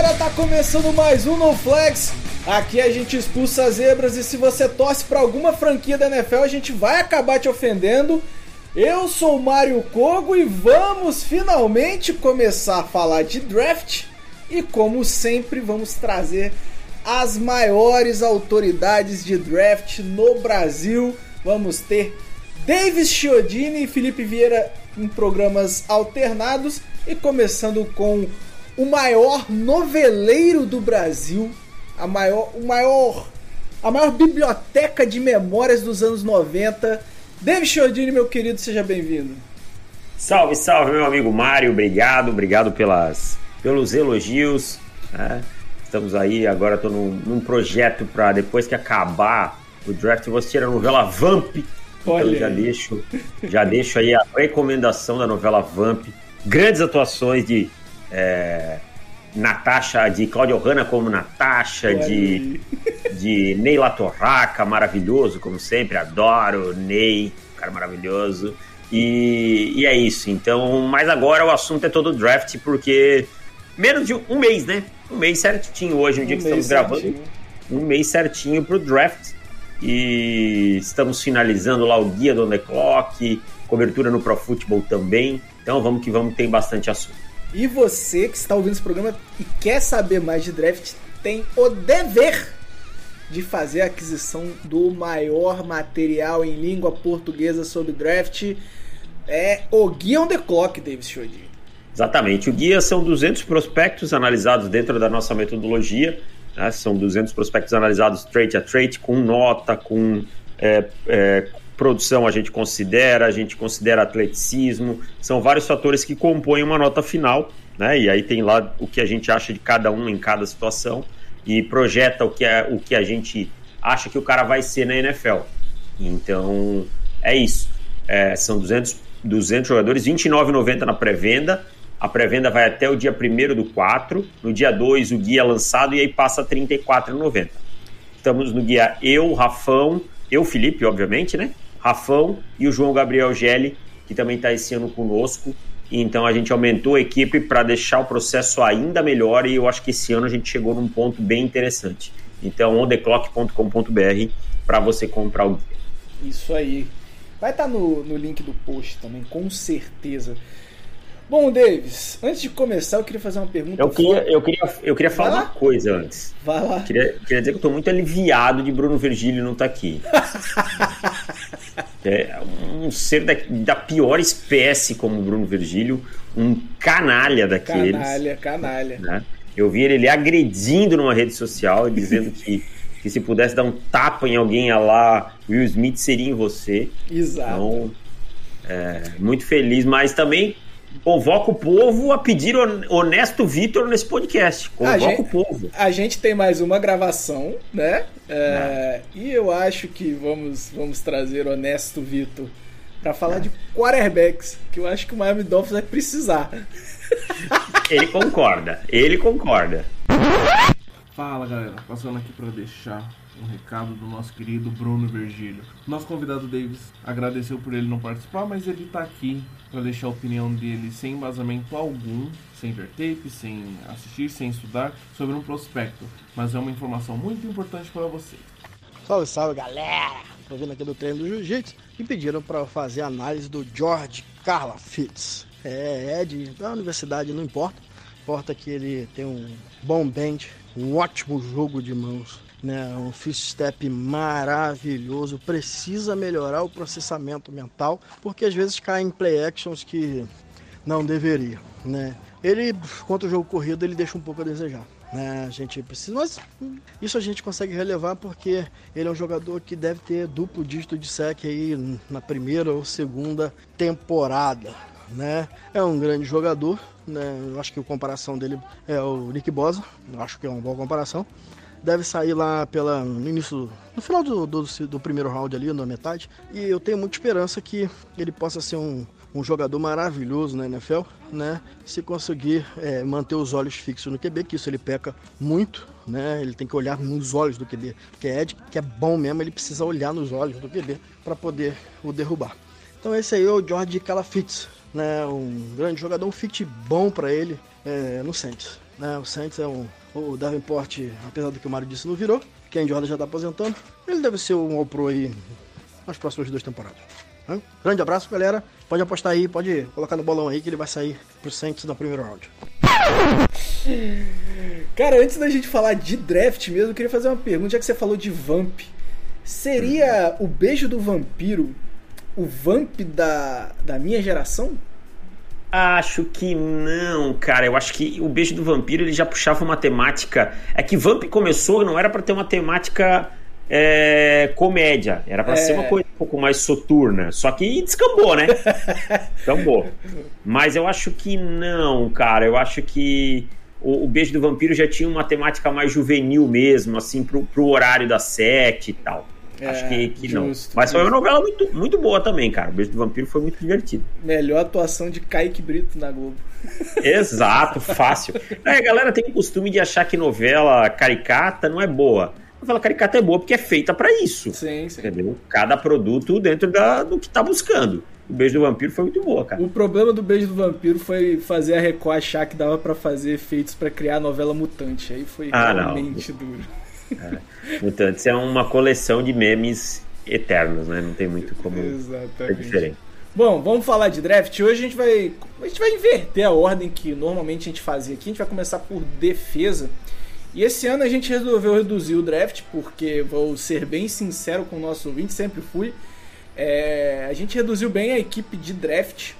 Galera, tá começando mais um No Flex. Aqui a gente expulsa as zebras e se você torce pra alguma franquia da NFL, a gente vai acabar te ofendendo. Eu sou o Mário Kogo e vamos finalmente começar a falar de draft. E como sempre, vamos trazer as maiores autoridades de draft no Brasil. Vamos ter Davis Chiodini e Felipe Vieira em programas alternados e começando com o maior noveleiro do Brasil, a maior, o maior, a maior biblioteca de memórias dos anos 90. David Chiodini, meu querido, seja bem-vindo. Salve, salve, meu amigo Mário, obrigado, obrigado pelas, pelos elogios. né? Estamos aí, agora estou num, num projeto para depois que acabar o draft, eu vou assistir a novela Vamp. Então Olha já aí. deixo, já deixo aí a recomendação da novela Vamp. Grandes atuações de é, Natasha, de Claudio Hanna como Natasha, de, de Ney Latorraca, maravilhoso, como sempre, adoro Ney, cara maravilhoso. E, e é isso, então, mas agora o assunto é todo draft, porque menos de um mês, né? Um mês certinho hoje, no dia Um que estamos mês gravando, certinho. um mês certinho pro draft. E estamos finalizando lá o guia do On The Clock, cobertura no Pro Football também. Então vamos que vamos, tem bastante assunto. E você que está ouvindo esse programa e quer saber mais de draft, tem o dever de fazer a aquisição do maior material em língua portuguesa sobre draft. É o Guia on the Clock, Davis Chiodini. Exatamente. O guia são 200 prospectos analisados dentro da nossa metodologia. né? São 200 prospectos analisados trade a trade, com nota, com é, é, produção a gente considera, a gente considera atleticismo. São vários fatores que compõem uma nota final. Né? E aí tem lá o que a gente acha de cada um em cada situação e projeta o que, é, o que a gente acha que o cara vai ser na NFL. Então, é isso. É, são 200, 200 jogadores, R$ 29,90 na pré-venda. A pré-venda vai até o dia 1 do 4. No dia 2, o guia é lançado e aí passa R$ 34,90. Estamos no guia eu, Rafão, eu, Felipe, obviamente, né? Rafão e o João Gabriel Gelli, que também está esse ano conosco. Então a gente aumentou a equipe para deixar o processo ainda melhor e eu acho que esse ano a gente chegou num ponto bem interessante. Então, ondeclock.com.br para você comprar o guia. Isso aí. Vai estar no, no link do post também, com certeza. Bom, Davis, antes de começar, eu queria fazer uma pergunta. Eu queria, eu queria, eu queria falar uma coisa antes. Vai lá. Queria, queria dizer que eu tô muito aliviado de Bruno Virgílio não estar aqui. É um ser da, da pior espécie como o Bruno Virgílio, um canalha daqueles. Canalha, canalha. né? Eu vi ele agredindo numa rede social, dizendo que, que se pudesse dar um tapa em alguém a lá, Will Smith seria em você. Exato. Então, é, muito feliz, mas também convoco o povo a pedir hon- honesto Vitor nesse podcast. A Convoco gente- o povo. A gente tem mais uma gravação, né? É, e eu acho que vamos, vamos trazer Honesto Vitor para falar de quarterbacks, que eu acho que o Miami Dolphins vai precisar. Ele concorda, ele concorda. Fala galera, passando aqui para deixar um recado do nosso querido Bruno Virgílio. Nosso convidado Davis agradeceu por ele não participar, mas ele tá aqui para deixar a opinião dele sem embasamento algum, sem ver tape, sem assistir, sem estudar sobre um prospecto, mas é uma informação muito importante para vocês. Salve, salve galera! Tô vindo aqui do treino do Jiu-Jitsu e pediram para fazer análise do George Carla Fitz. É, é de, da universidade, não importa. Importa que ele tem um bom bench, um ótimo jogo de mãos, né? um fist step maravilhoso. Precisa melhorar o processamento mental, porque às vezes cai em play actions que não deveria, né? Ele, contra o jogo corrido, ele deixa um pouco a desejar. Né? A gente precisa, mas isso a gente consegue relevar porque ele é um jogador que deve ter duplo dígito de sec aí na primeira ou segunda temporada. né? É um grande jogador, né? Eu acho que a comparação dele é o Nick Bosa, eu acho que é uma boa comparação. Deve sair lá pela, no início, no final do, do, do primeiro round ali, na metade. E eu tenho muita esperança que ele possa ser um, um jogador maravilhoso na NFL, né? Se conseguir é, manter os olhos fixos no QB, que isso ele peca muito, né? Ele tem que olhar nos olhos do QB, porque é Ed, que é bom mesmo, ele precisa olhar nos olhos do QB para poder o derrubar. Então esse aí é o George Calafitz, né? Um grande jogador, um fit bom para ele é, no Saints. Né? O Saints é um o Davenport, apesar do que o Mário disse, não virou. Ken Jordan já está aposentando. Ele deve ser um All-Pro aí nas próximas duas temporadas. Né? Grande abraço, galera. Pode apostar aí, pode colocar no bolão aí que ele vai sair pro Saints no primeiro round. Cara, antes da gente falar de draft mesmo, eu queria fazer uma pergunta, já que você falou de Vamp. Seria o beijo do vampiro o Vamp da, da minha geração? Acho que não, cara. Eu acho que o Beijo do Vampiro ele já puxava uma temática. É que Vamp começou, não era para ter uma temática é, comédia, era para é. ser uma coisa um pouco mais soturna. Só que descambou, né? descambou. Mas eu acho que não, cara. Eu acho que o, o, Beijo do Vampiro já tinha uma temática mais juvenil mesmo, assim, pro, pro horário da sete e tal. É, Acho que, que justo, não. Mas foi uma novela muito, muito boa também, cara. O Beijo do Vampiro foi muito divertido. Melhor atuação de Kaique Brito na Globo. Exato, fácil. É, a galera tem o costume de achar que novela caricata não é boa. Novela caricata é boa porque é feita para isso. Sim, sim. Entendeu? Cada produto dentro da, do que tá buscando. O Beijo do Vampiro foi muito boa, cara. O problema do Beijo do Vampiro foi fazer a Record achar que dava para fazer efeitos para criar a novela mutante. Aí foi ah, realmente não. duro. É. Mutantes é uma coleção de memes eternos, né? Não tem muito como Exatamente. ser diferente. Bom, vamos falar de draft. Hoje a gente vai a gente vai inverter a ordem que normalmente a gente fazia aqui. A gente vai começar por defesa. E esse ano a gente resolveu reduzir o draft, porque vou ser bem sincero com o nosso ouvinte, sempre fui. É, a gente reduziu bem a equipe de draft.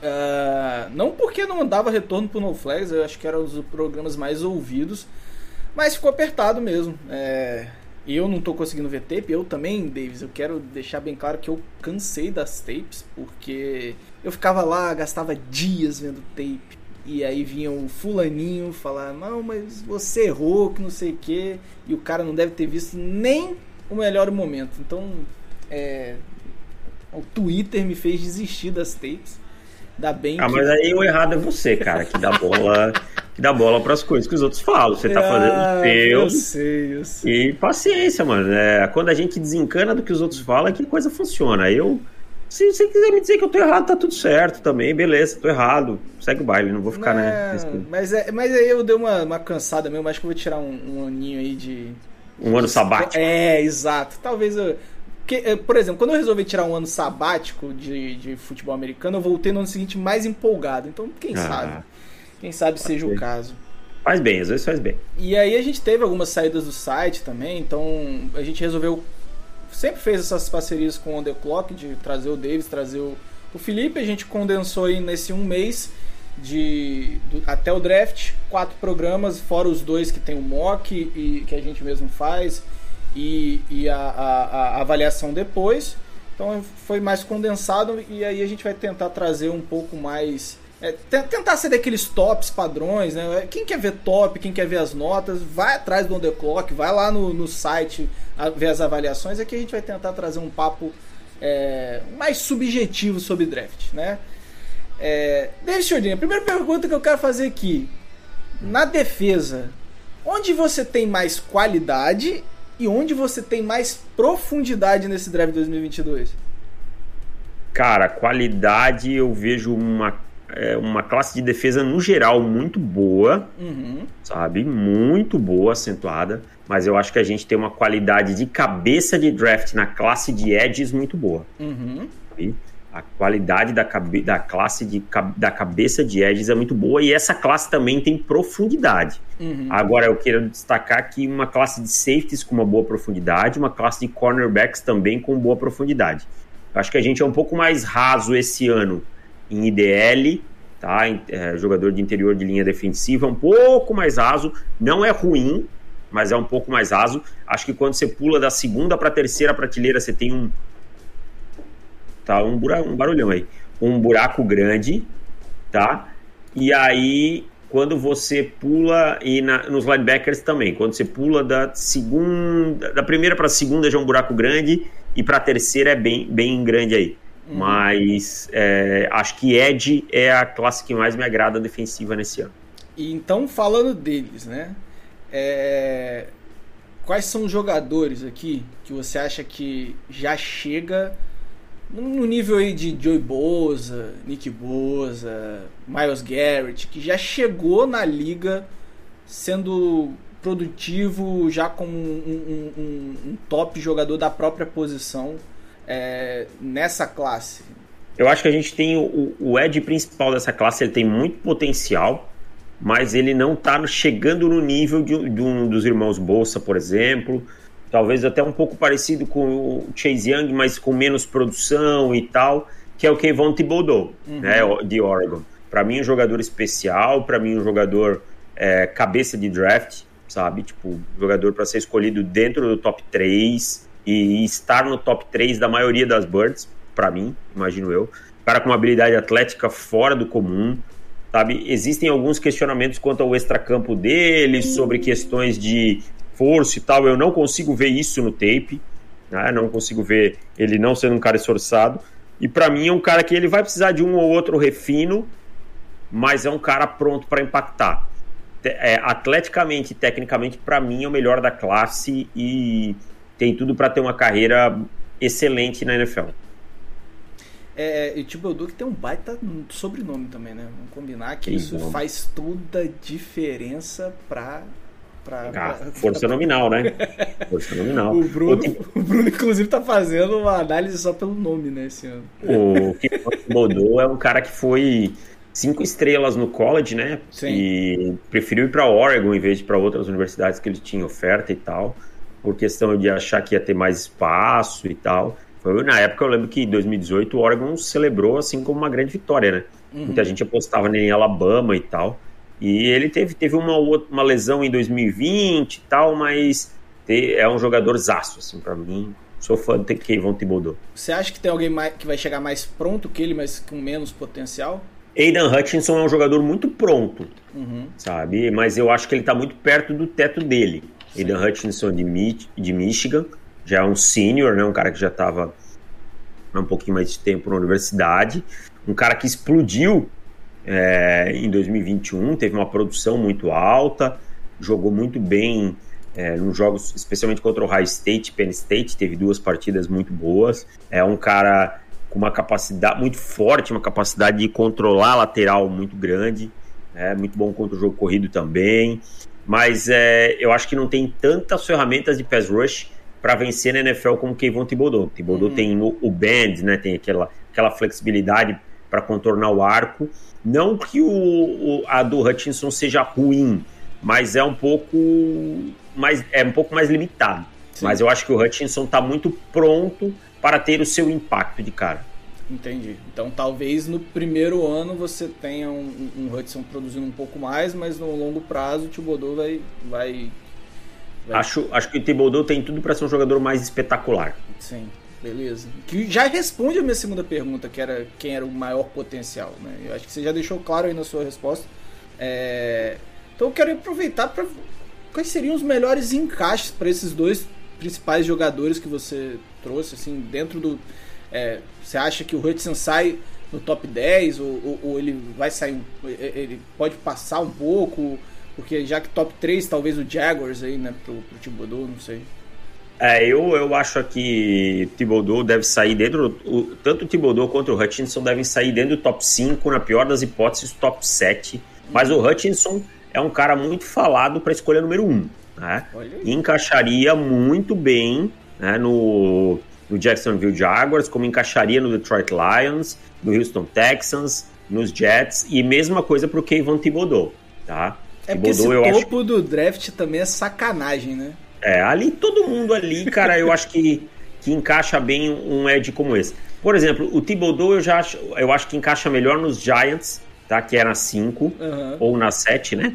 Uh, não porque não dava retorno pro No Flags, eu acho que era um dos programas mais ouvidos. Mas ficou apertado mesmo. É, eu não tô conseguindo ver tape, eu também, Davis. Eu quero deixar bem claro que eu cansei das tapes, porque eu ficava lá, gastava dias vendo tape. E aí vinha o fulaninho falar, não, mas você errou, que não sei o quê. E o cara não deve ter visto nem o melhor momento. Então, é, o Twitter me fez desistir das tapes. Ainda bem ah, que... mas aí o errado é você, cara, que dá bola, que dá bola para as coisas que os outros falam. Você tá fazendo o ah, teu. Eu sei, eu sei. E paciência, mano. É, quando a gente desencana do que os outros falam, é que coisa funciona. Eu. Se você quiser me dizer que eu tô errado, tá tudo certo também, beleza, tô errado. Segue o baile, não vou ficar, não, né? Mas, é, mas aí eu dei uma, uma cansada mesmo, acho que eu vou tirar um, um aninho aí de. Um ano sabático. É, exato. Talvez eu. Porque, eh, por exemplo, quando eu resolvi tirar um ano sabático de, de futebol americano, eu voltei no ano seguinte mais empolgado. Então, quem ah, sabe? Quem sabe seja ser. o caso. Faz bem, às vezes faz bem. E aí a gente teve algumas saídas do site também, então a gente resolveu. Sempre fez essas parcerias com o On The Clock, de trazer o Davis, trazer o, o Felipe. A gente condensou aí nesse um mês de do, até o draft, quatro programas, fora os dois que tem o mock e que a gente mesmo faz e, e a, a, a, avaliação depois. Então foi mais condensado e aí a gente vai tentar trazer um pouco mais. É, tentar ser daqueles tops padrões, né? Quem quer ver top, quem quer ver as notas, vai atrás do On The Clock, vai lá no, no site ver as avaliações. Aqui a gente vai tentar trazer um papo é, mais subjetivo sobre draft, né? É, David Chodinha, a primeira pergunta que eu quero fazer aqui. Na defesa, onde você tem mais qualidade e onde você tem mais profundidade nesse draft 2022? Cara, qualidade eu vejo uma, é, uma classe de defesa no geral muito boa, uhum. sabe? Muito boa, acentuada. Mas eu acho que a gente tem uma qualidade de cabeça de draft na classe de edges muito boa. Uhum. A qualidade da, cabe da classe de, da cabeça de edges é muito boa e essa classe também tem profundidade. Uhum. Agora eu quero destacar aqui uma classe de safeties com uma boa profundidade, uma classe de cornerbacks também com boa profundidade. Eu acho que a gente é um pouco mais raso esse ano em IDL, tá? É, jogador de interior de linha defensiva, um pouco mais raso. Não é ruim, mas é um pouco mais raso. Acho que quando você pula da segunda para a terceira prateleira, você tem um, tá? Um, um barulhão aí. um buraco grande, tá? E aí, quando você pula, e na, nos linebackers também, quando você pula da segunda, da primeira para a segunda já é um buraco grande, e para a terceira é bem, bem grande aí. Uhum. Mas é, acho que Ed é a classe que mais me agrada defensiva nesse ano. E então, falando deles, né? É... Quais são os jogadores aqui que você acha que já chega no nível aí de Joey Boza, Nick Boza, Miles Garrett, que já chegou na liga sendo produtivo, já como um, um, um, um top jogador da própria posição é, nessa classe? Eu acho que a gente tem o, o Ed principal dessa classe, ele tem muito potencial, mas ele não está chegando no nível de, de, um dos irmãos Bolsa, por exemplo. Talvez até um pouco parecido com o Chase Young, mas com menos produção e tal, que é o Kevon Thibodeau, uhum. né, de Oregon. Para mim, um jogador especial, para mim, um jogador é, cabeça de draft, sabe? Tipo, jogador para ser escolhido dentro do top 3 e estar no top 3 da maioria das birds, para mim, imagino eu. Cara com uma habilidade atlética fora do comum, sabe? Existem alguns questionamentos quanto ao extracampo dele, sobre questões de força e tal. Eu não consigo ver isso no tape, né? Não consigo ver ele não sendo um cara esforçado. E para mim é um cara que ele vai precisar de um ou outro refino, mas é um cara pronto para impactar. É, atleticamente e tecnicamente, para mim, é o melhor da classe e tem tudo para ter uma carreira excelente na NFL. É, e o Thibodeau que tem um baita sobrenome também, né? Vamos combinar que isso faz toda a diferença para Pra, ah, força pra... nominal, né? Força nominal. o, Bruno, o, Bruno, inclusive, tá fazendo uma análise só pelo nome, né, esse ano. O Thibodeau é um cara que foi cinco estrelas no college, né? Sim. E preferiu ir para Oregon em vez de para outras universidades que ele tinha oferta e tal por questão de achar que ia ter mais espaço e tal. Foi, na época eu lembro que em 2018 o Oregon celebrou assim como uma grande vitória, né? Uhum. Muita gente apostava em Alabama e tal. E ele teve, teve uma, uma lesão em 2020 e tal, mas te, é um jogador zaço, assim, para mim. Sou fã do Kevon Thibodeau. Você acha que tem alguém mais, que vai chegar mais pronto que ele, mas com menos potencial? Aidan Hutchinson é um jogador muito pronto, uhum. sabe? Mas eu acho que ele tá muito perto do teto dele. Aidan Hutchinson de, Mi de Michigan, já é um senior, né? um cara que já estava há um pouquinho mais de tempo na universidade, um cara que explodiu é, em 2021, teve uma produção muito alta, jogou muito bem é, nos jogos, especialmente contra o High State, Penn State, teve duas partidas muito boas. É um cara com uma capacidade muito forte, uma capacidade de controlar a lateral muito grande, é muito bom contra o jogo corrido também mas é, eu acho que não tem tantas ferramentas de pass rush para vencer na NFL como Kevon Thibodeau. Thibodeau uhum. tem o, o bend, né, tem aquela, aquela flexibilidade para contornar o arco. Não que o, o, a do Hutchinson seja ruim, mas é um pouco mais, é um pouco mais limitado. Sim. Mas eu acho que o Hutchinson está muito pronto para ter o seu impacto de cara. Entendi. Então talvez no primeiro ano você tenha um, um Hudson produzindo um pouco mais, mas no longo prazo o Thibodeau vai, vai, vai... Acho, acho que o Thibodeau tem tudo para ser um jogador mais espetacular. Sim, beleza. Que já responde a minha segunda pergunta, que era quem era o maior potencial. Né? Eu acho que você já deixou claro aí na sua resposta. É... Então eu quero aproveitar para quais seriam os melhores encaixes para esses dois principais jogadores que você trouxe assim dentro do é, você acha que o Hudson sai no top 10 ou, ou, ou, ele vai sair, ele pode passar um pouco, porque já que top 3 talvez o Jaguars aí, né, pro, pro Thibodeau, não sei. É, eu, eu acho que Thibodeau deve sair dentro, o, tanto o Thibodeau quanto o Hutchinson devem sair dentro do top 5, na pior das hipóteses, top 7, mas o Hutchinson é um cara muito falado para escolha número 1, né? E encaixaria muito bem né, no no Jacksonville Jaguars, como encaixaria no Detroit Lions, no Houston Texans, nos Jets, e mesma coisa para o Kayvon Thibodeau, tá? É porque Thibodeau, esse topo acho... do draft também é sacanagem, né? É, ali todo mundo ali, cara, eu acho que, que encaixa bem um Ed como esse. Por exemplo, o Thibodeau eu já acho, eu acho que encaixa melhor nos Giants, tá? Que é na 5 uhum. ou na 7, né?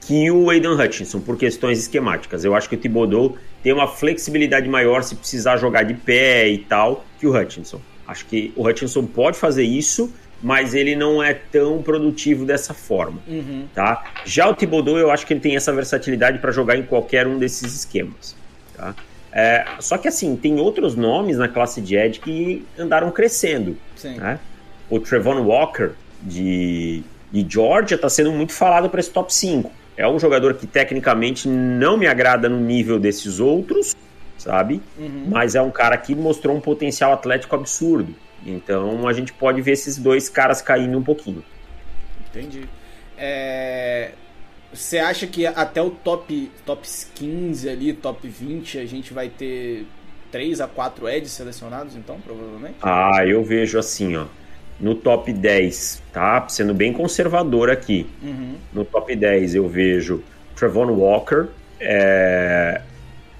Que o Aidan Hutchinson, por questões esquemáticas. Eu acho que o Thibodeau tem uma flexibilidade maior se precisar jogar de pé e tal que o Hutchinson. Acho que o Hutchinson pode fazer isso, mas ele não é tão produtivo dessa forma, Uhum. tá? Já o Thibodeau, eu acho que ele tem essa versatilidade para jogar em qualquer um desses esquemas, tá? É, só que assim, tem outros nomes na classe de Edge que andaram crescendo, né? O Trevon Walker de, de Georgia está sendo muito falado para esse top 5. É um jogador que tecnicamente não me agrada no nível desses outros, sabe? Uhum. Mas é um cara que mostrou um potencial atlético absurdo. Então a gente pode ver esses dois caras caindo um pouquinho. Entendi. É, Você acha que até o top, top 15 ali, top 20, a gente vai ter 3 a 4 Eds selecionados, então, provavelmente? Ah, eu vejo assim, ó. No top 10, tá? Sendo bem conservador aqui. Uhum. No top 10 eu vejo Trevon Walker, é,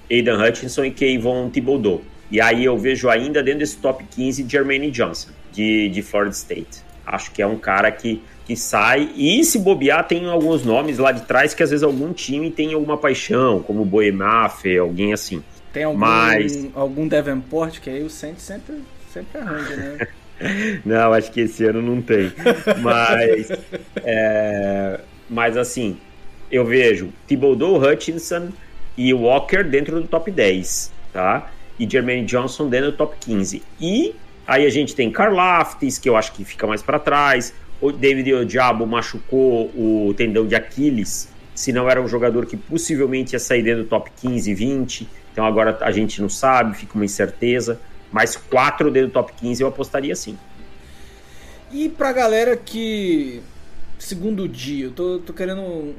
Aidan Hutchinson e Kayvon Thibodeau. E aí eu vejo ainda dentro desse top 15 Jermaine Johnson, de, de Florida State. Acho que é um cara que, que sai. E se bobear, tem alguns nomes lá de trás que às vezes algum time tem alguma paixão, como o Boemafe, alguém assim. Tem algum, Mas- algum Davenport, que aí o Saints sempre, sempre arranja, né? Não, acho que esse ano não tem. Mas, é, mas assim, eu vejo Thibodeau, Hutchinson e Walker dentro do top 10, tá? E Jermaine Johnson dentro do top 15. E aí a gente tem Karlaftis, que eu acho que fica mais para trás. O David Ojabo machucou o tendão de Aquiles. Se não era um jogador que possivelmente ia sair dentro do top 15, 20. Então agora a gente não sabe, fica uma incerteza. Mas quatro dentro do top 15 eu apostaria sim. E pra galera que. Segundo dia, eu tô, tô querendo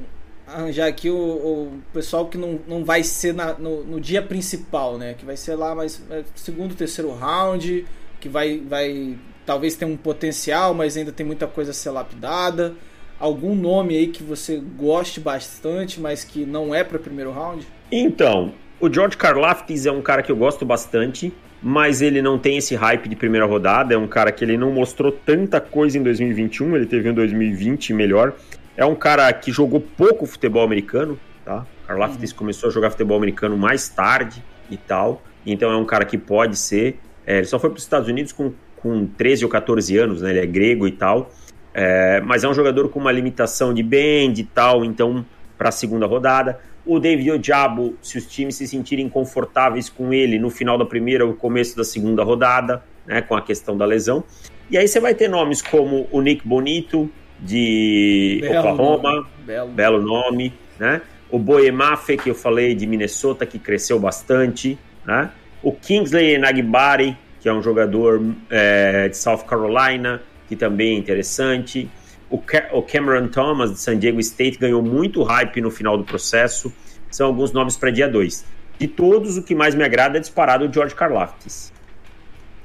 arranjar aqui o, o pessoal que não, não vai ser na- no, no dia principal, né? Que vai ser lá mais é, segundo, terceiro round, que vai, vai talvez tenha um potencial, mas ainda tem muita coisa a ser lapidada. Algum nome aí que você goste bastante, mas que não é para primeiro round? Então, o George Karlaftis é um cara que eu gosto bastante, mas ele não tem esse hype de primeira rodada. É um cara que ele não mostrou tanta coisa em 2021, ele teve um 2020 melhor. É um cara que jogou pouco futebol americano, tá? Karlaftis começou a jogar futebol americano mais tarde e tal. Então é um cara que pode ser. é, ele só foi para os Estados Unidos com, com 13 ou 14 anos, né? Ele é grego e tal. É, mas é um jogador com uma limitação de bend e tal, então para a segunda rodada. O David Ojabo, se os times se sentirem confortáveis com ele no final da primeira ou começo da segunda rodada, né, com a questão da lesão. E aí você vai ter nomes como o Nick Bonito, de Oklahoma, nome, Belo. belo nome, né? O Boemafe, que eu falei, de Minnesota, que cresceu bastante, né? O Kingsley Nagbari, que é um jogador é, de South Carolina, que também é interessante. O, Ca o Cameron Thomas, de San Diego State, ganhou muito hype no final do processo. São alguns nomes para dia 2. De todos, o que mais me agrada é disparado o George Karlaftis.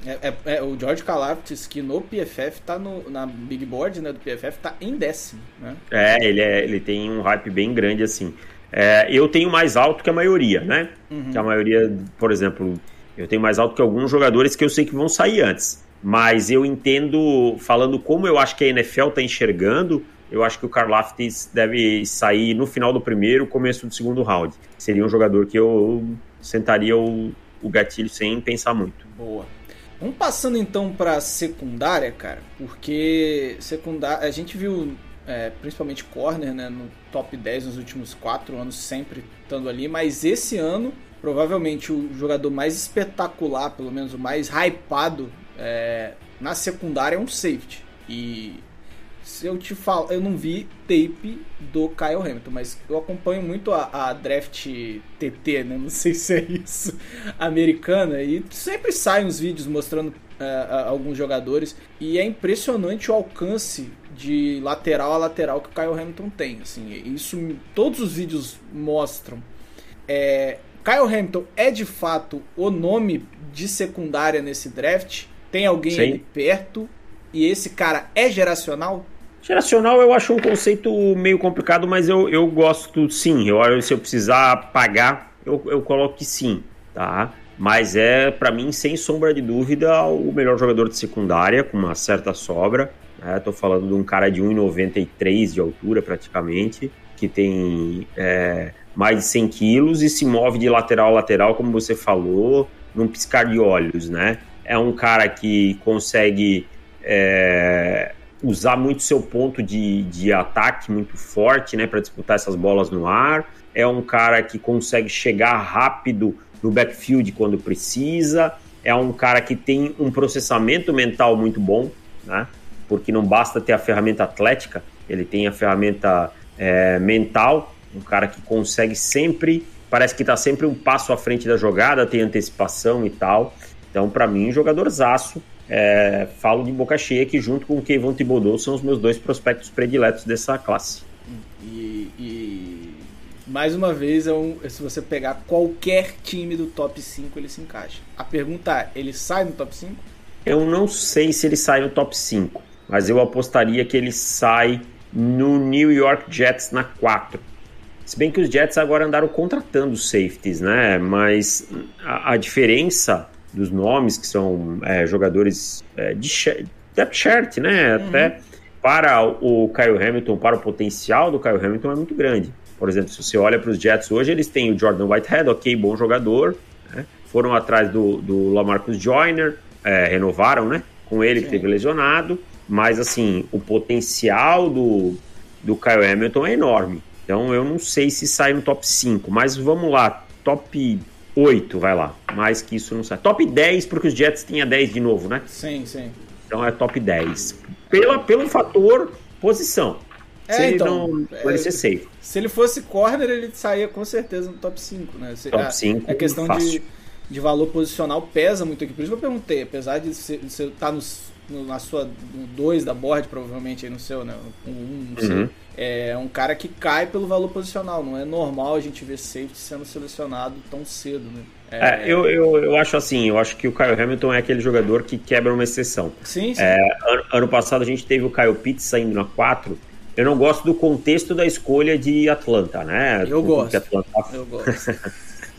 É, é- é o George Kalaftis, que no PFF tá no, na Big Board né, do PFF, tá em décimo, né? É, ele, é, ele tem um hype bem grande assim. É, eu tenho mais alto que a maioria, né? Que a maioria, por exemplo, eu tenho mais alto que alguns jogadores que eu sei que vão sair antes. Mas eu entendo, falando como eu acho que a NFL tá enxergando, eu acho que o Karlaftis deve sair no final do primeiro, começo do segundo round. Seria um jogador que eu sentaria o, o gatilho sem pensar muito. Boa. Vamos passando então pra secundária, cara, porque secundária, a gente viu é, principalmente corner, né, no top 10 nos últimos 4 anos, sempre estando ali, mas esse ano, provavelmente o jogador mais espetacular, pelo menos o mais hypado é, na secundária é um safety. E se eu te falo, eu não vi tape do Kyle Hamilton, mas eu acompanho muito a, a draft TT, né? Não sei se é isso, americana, e sempre saem uns vídeos mostrando a- alguns jogadores, e é impressionante o alcance de lateral a lateral que o Kyle Hamilton tem. Assim, isso todos os vídeos mostram. É, Kyle Hamilton é de fato o nome de secundária nesse draft? Tem alguém Sim. ali perto? E esse cara é geracional? Geracional eu acho um conceito meio complicado, mas eu, eu gosto sim. Eu, se eu precisar pagar, eu, eu coloco que sim, tá? Mas é, para mim, sem sombra de dúvida, o melhor jogador de secundária, com uma certa sobra. Né? Tô falando de um cara de 1,93 de altura, praticamente, que tem é, mais de 100 quilos e se move de lateral a lateral, como você falou, num piscar de olhos, né? é um cara que consegue é, usar muito seu ponto de, de ataque muito forte, né, para disputar essas bolas no ar. É um cara que consegue chegar rápido no backfield quando precisa. É um cara que tem um processamento mental muito bom, né? Porque não basta ter a ferramenta atlética, ele tem a ferramenta é, mental. Um cara que consegue sempre, parece que está sempre um passo à frente da jogada, tem antecipação e tal. Então, para mim, um jogador zaço. É, falo de boca cheia que, junto com o Kevin Thibodeau, são os meus dois prospectos prediletos dessa classe. E, e, mais uma vez, é um, se você pegar qualquer time do top 5, ele se encaixa. A pergunta é: ele sai no top 5? Eu não sei se ele sai no top 5, mas eu apostaria que ele sai no New York Jets na 4. Se bem que os Jets agora andaram contratando safeties, né? Mas a, a diferença dos nomes, que são é, jogadores é, de depth chart, né? Uhum. Até para o Kyle Hamilton, para o potencial do Kyle Hamilton é muito grande. Por exemplo, se você olha para os Jets hoje, eles têm o Jordan Whitehead, ok, bom jogador. Né? Foram atrás do, do Lamarcus Joyner, é, renovaram, né? Com ele Sim. que teve lesionado. Mas, assim, o potencial do, do Kyle Hamilton é enorme. Então, eu não sei se sai no top 5. Mas vamos lá, top 8, vai lá. Mais que isso não sai. Top 10, porque os Jets tinham 10 de novo, né? Sim, sim. Então é top 10. Pela, pelo fator posição. É, se então, ele não é, ser safe. Se ele fosse corner, ele saía com certeza no top 5, né? Se, top 5, a, a questão de, de valor posicional pesa muito aqui. Por isso que eu perguntei, apesar de você estar tá nos na sua 2 da board, provavelmente aí no seu, né? Um, um não sei. Uhum. É um cara que cai pelo valor posicional. Não é normal a gente ver safety sendo selecionado tão cedo, né? É... É, eu, eu, eu acho assim, eu acho que o Kyle Hamilton é aquele jogador que quebra uma exceção. Sim, sim. É, ano, ano, passado a gente teve o Kyle Pitts saindo na 4. Eu não gosto do contexto da escolha de Atlanta, né? Eu gosto. Atlanta... Eu gosto.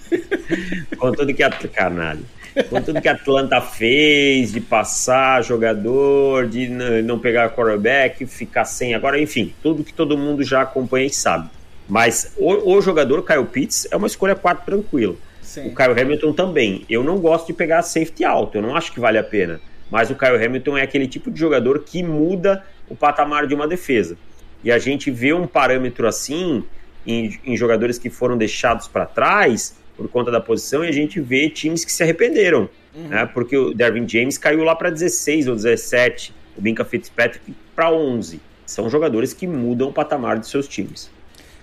Com tudo que a canalha com tudo que a Atlanta fez, de passar jogador, de não pegar quarterback, ficar sem agora, enfim, tudo que todo mundo já acompanha e sabe. Mas o, o jogador Kyle Pitts é uma escolha 4 tranquila. Sim. O Kyle Hamilton também. Eu não gosto de pegar safety alto, eu não acho que vale a pena. Mas o Kyle Hamilton é aquele tipo de jogador que muda o patamar de uma defesa. E a gente vê um parâmetro assim em, em jogadores que foram deixados para trás por conta da posição e a gente vê times que se arrependeram, uhum. né? Porque o Dervin James caiu lá para 16 ou 17, o Binka Fitzpatrick para 11. São jogadores que mudam o patamar de seus times.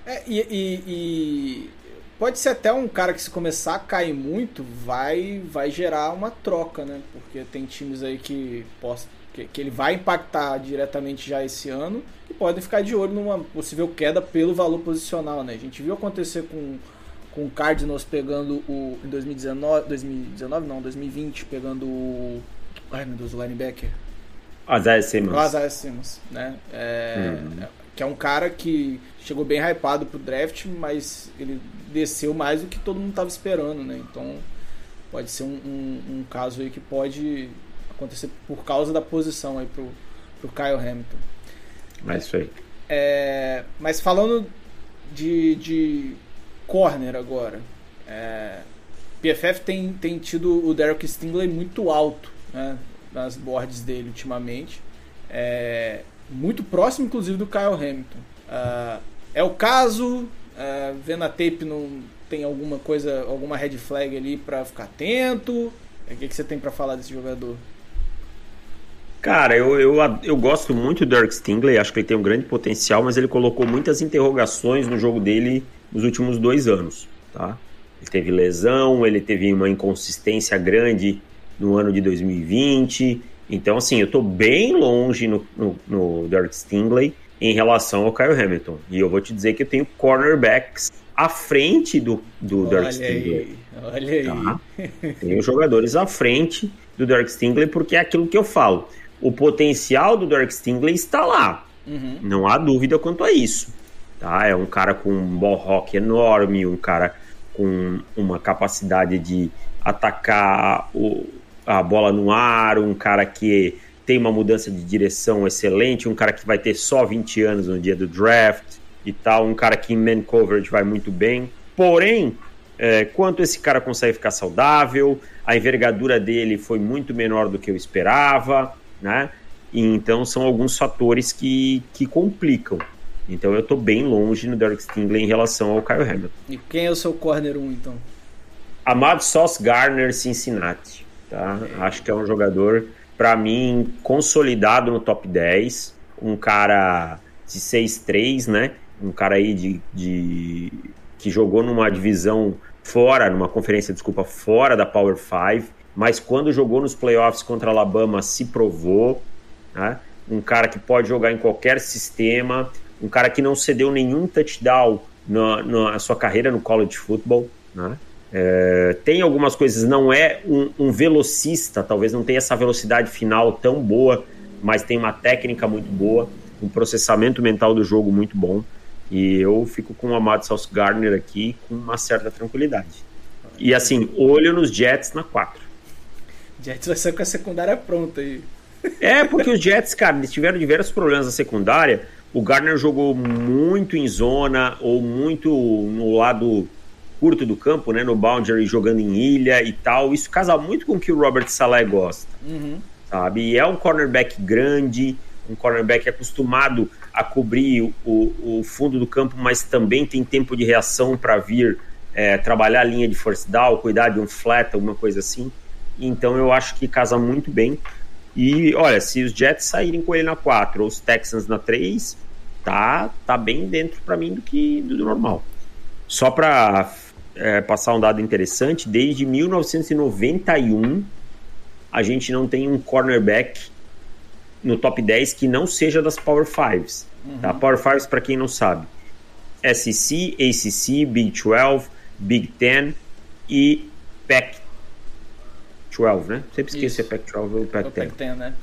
É, e, e, e, pode ser até um cara que se começar a cair muito, vai vai gerar uma troca, né? Porque tem times aí que, possa, que, que ele vai impactar diretamente já esse ano e podem ficar de olho numa possível queda pelo valor posicional, né? A gente viu acontecer com com o Cardinals pegando o. Em 2019. 2019 não, 2020, pegando o. Ai meu Deus, o linebacker. Isaiah Simmons. O Isaiah Simmons, né? É, uhum. Que é um cara que chegou bem hypado pro draft, mas ele desceu mais do que todo mundo estava esperando, né? Então pode ser um, um, um, caso aí que pode acontecer por causa da posição aí pro, pro Kyle Hamilton. Mas isso aí. É, mas falando de, de corner agora. É, PFF tem, tem tido o Derek Stingley muito alto né, nas boards dele ultimamente. É, muito próximo, inclusive, do Kyle Hamilton. Uh, é o caso, uh, vendo a tape, não tem alguma coisa, alguma red flag ali para ficar atento? O que, que você tem para falar desse jogador? Cara, eu, eu, eu gosto muito do Derek Stingley, acho que ele tem um grande potencial, mas ele colocou muitas interrogações no jogo dele nos últimos dois anos. Tá? Ele teve lesão, ele teve uma inconsistência grande no ano de 2020. Então, assim, eu estou bem longe no, no, no Derek Stingley em relação ao Kyle Hamilton. E eu vou te dizer que eu tenho cornerbacks à frente do, do Derek Stingley. Olha aí. Tá? Tenho jogadores à frente do Derek Stingley porque é aquilo que eu falo. O potencial do Derek Stingley está lá. Uhum. Não há dúvida quanto a isso. Tá? É um cara com um ball rock enorme, um cara com uma capacidade de atacar o, a bola no ar, um cara que tem uma mudança de direção excelente, um cara que vai ter só 20 anos no dia do draft e tal, um cara que em man coverage vai muito bem. Porém, é, quanto esse cara consegue ficar saudável, a envergadura dele foi muito menor do que eu esperava, né? E então são alguns fatores que, que complicam. Então eu estou bem longe no Derek Stingley em relação ao Kyle Hamilton. E quem é o seu corner 1 então? Amado Sauce Garner Cincinnati, tá? Acho que é um jogador para mim consolidado no top 10, um cara de 6-3, né? Um cara aí de, de que jogou numa divisão fora, numa conferência, desculpa, fora da Power 5, mas quando jogou nos playoffs contra Alabama se provou, né? um cara que pode jogar em qualquer sistema, um cara que não cedeu nenhum touchdown na, na sua carreira no college football, né? É, tem algumas coisas, não é um, um, velocista, talvez não tenha essa velocidade final tão boa, mas tem uma técnica muito boa, um processamento mental do jogo muito bom. E eu fico com o Amado Sauce Gardner aqui com uma certa tranquilidade. E assim, olho nos Jets na 4. Jets vai ser com a secundária pronta aí. É, porque os Jets, cara, eles tiveram diversos problemas na secundária. O Gardner jogou muito em zona ou muito no lado curto do campo, né, no boundary, jogando em ilha e tal. Isso casa muito com o que o Robert Saleh gosta, uhum. sabe? E é um cornerback grande, um cornerback acostumado a cobrir o, o fundo do campo, mas também tem tempo de reação para vir é, trabalhar a linha de force down, cuidar de um flat, alguma coisa assim. Então eu acho que casa muito bem. E olha, se os Jets saírem com ele na 4 ou os Texans na 3, tá, tá bem dentro para mim do que do normal. Só para é, passar um dado interessante, desde 1991 a gente não tem um cornerback no top 10 que não seja das Power Fives. Uhum. Tá? Power Fives, para quem não sabe, SEC, ACC, Big 12, Big 10 e Pac 12, né? Sempre esqueço se é Pac 12 ou Pac 10. Pac 10, né?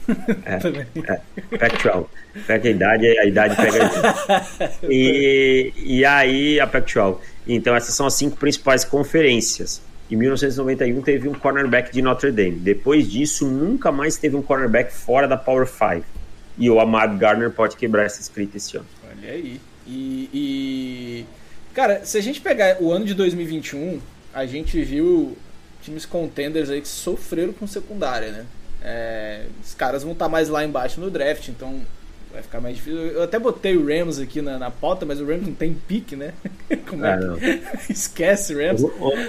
É, é, Pac 12. Pac a idade, a idade pega a e, e aí a Pac 12. Então essas são as cinco principais conferências. Em 1991 teve um cornerback de Notre Dame. Depois disso, nunca mais teve um cornerback fora da Power 5. E o Amad Gardner pode quebrar essa escrita esse ano. Olha aí. E, e, Cara, se a gente pegar o ano de 2021, a gente viu times contenders aí que sofreram com secundária, né? É, os caras vão estar mais lá embaixo no draft, então vai ficar mais difícil. Eu até botei o Rams aqui na, na pauta, mas o Rams não tem pique, né? Como é, que... Esquece o Rams.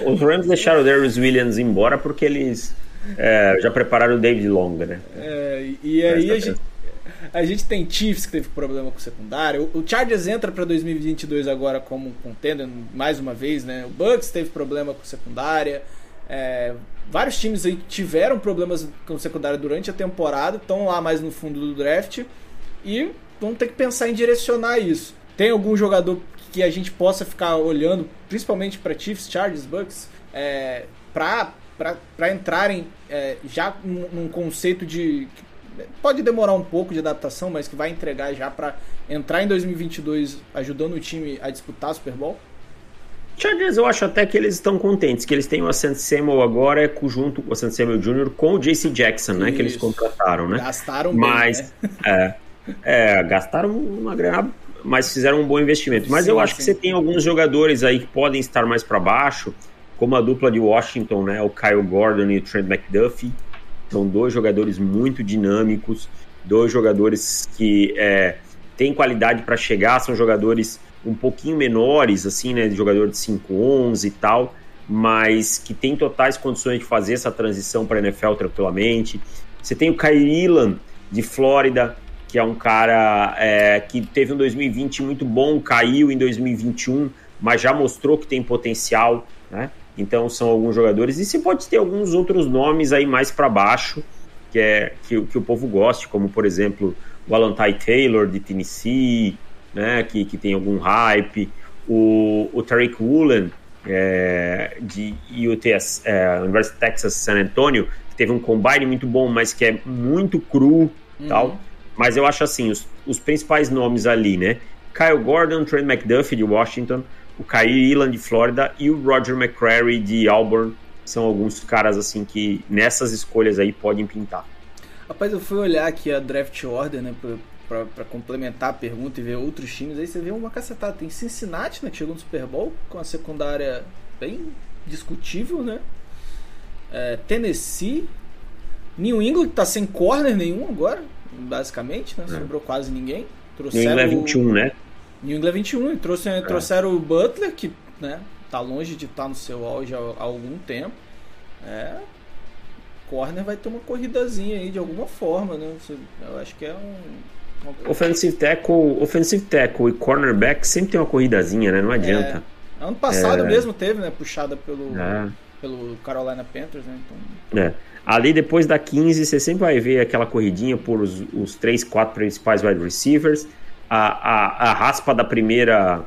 Os, Rams deixaram o Darius Williams embora porque eles é, já prepararam o David Long, né? É, e aí a gente, a gente tem Chiefs que teve problema com secundário. O Chargers entra para 2022 agora como contender mais uma vez, né? O Bucks teve problema com secundária. É, vários times aí tiveram problemas com secundária durante a temporada, estão lá mais no fundo do draft e vamos ter que pensar em direcionar isso. Tem algum jogador que a gente possa ficar olhando, principalmente para Chiefs, Chargers, Bucks, é, para entrarem é, já num, conceito de. Pode demorar um pouco de adaptação, mas que vai entregar já para entrar em 2022 ajudando o time a disputar Super Bowl? Chargers, eu acho até que eles estão contentes, que eles têm o Ascent Samuel agora junto com o Ascent Samuel Jr. com o JC Jackson, né? Que eles contrataram, né? Gastaram Mas, bem, né? é, é, gastaram uma grana, mas fizeram um bom investimento. Mas sim, eu acho sim. que você tem alguns jogadores aí que podem estar mais para baixo, como a dupla de Washington, né? O Kyle Gordon e o Trent McDuffie. São dois jogadores muito dinâmicos, dois jogadores que é, têm qualidade para chegar, são jogadores um pouquinho menores, assim, né? Jogador de 5'11 e tal, mas que tem totais condições de fazer essa transição para a NFL tranquilamente. Você tem o Kyrie Elam, de Flórida, que é um cara é, que teve um 2020 muito bom, caiu em 2021, mas já mostrou que tem potencial, né? Então são alguns jogadores e você pode ter alguns outros nomes aí mais para baixo que é que, que, o povo goste, como por exemplo o Alan Ty Taylor de Tennessee, né? Que, que tem algum hype, o, o Tariq Woolen é, de UTS, é, University of Texas San Antonio, que teve um combine muito bom, mas que é muito cru, uhum. tal mas eu acho assim, os, os principais nomes ali, né? Kyle Gordon, Trent McDuffie de Washington, o Kyrie Elam de Flórida e o Roger McCrary de Auburn são alguns caras assim que nessas escolhas aí podem pintar. Rapaz, eu fui olhar aqui a draft order, né, pra, pra, complementar a pergunta e ver outros times, aí você vê uma cacetada. Tem Cincinnati, né, que chegou no Super Bowl com a secundária bem discutível, né? É, Tennessee, New England que tá sem corner nenhum agora, basicamente, né? Sobrou quase ninguém. New England é 21, né? New England 21, e trouxe, É. trouxeram o Butler, que né, tá longe de estar no seu auge há, há algum tempo. É, corner vai ter uma corridazinha aí de alguma forma, né? Eu acho que é um. uma- Offensive tackle, offensive tackle e cornerback sempre tem uma corridazinha, né? Não adianta. Ano passado É. mesmo teve, né? Puxada pelo, É. pelo Carolina Panthers, né? Então, É. Ali depois da 15, você sempre vai ver aquela corridinha por os, os 3, 4 principais wide receivers. A, a, a raspa da primeira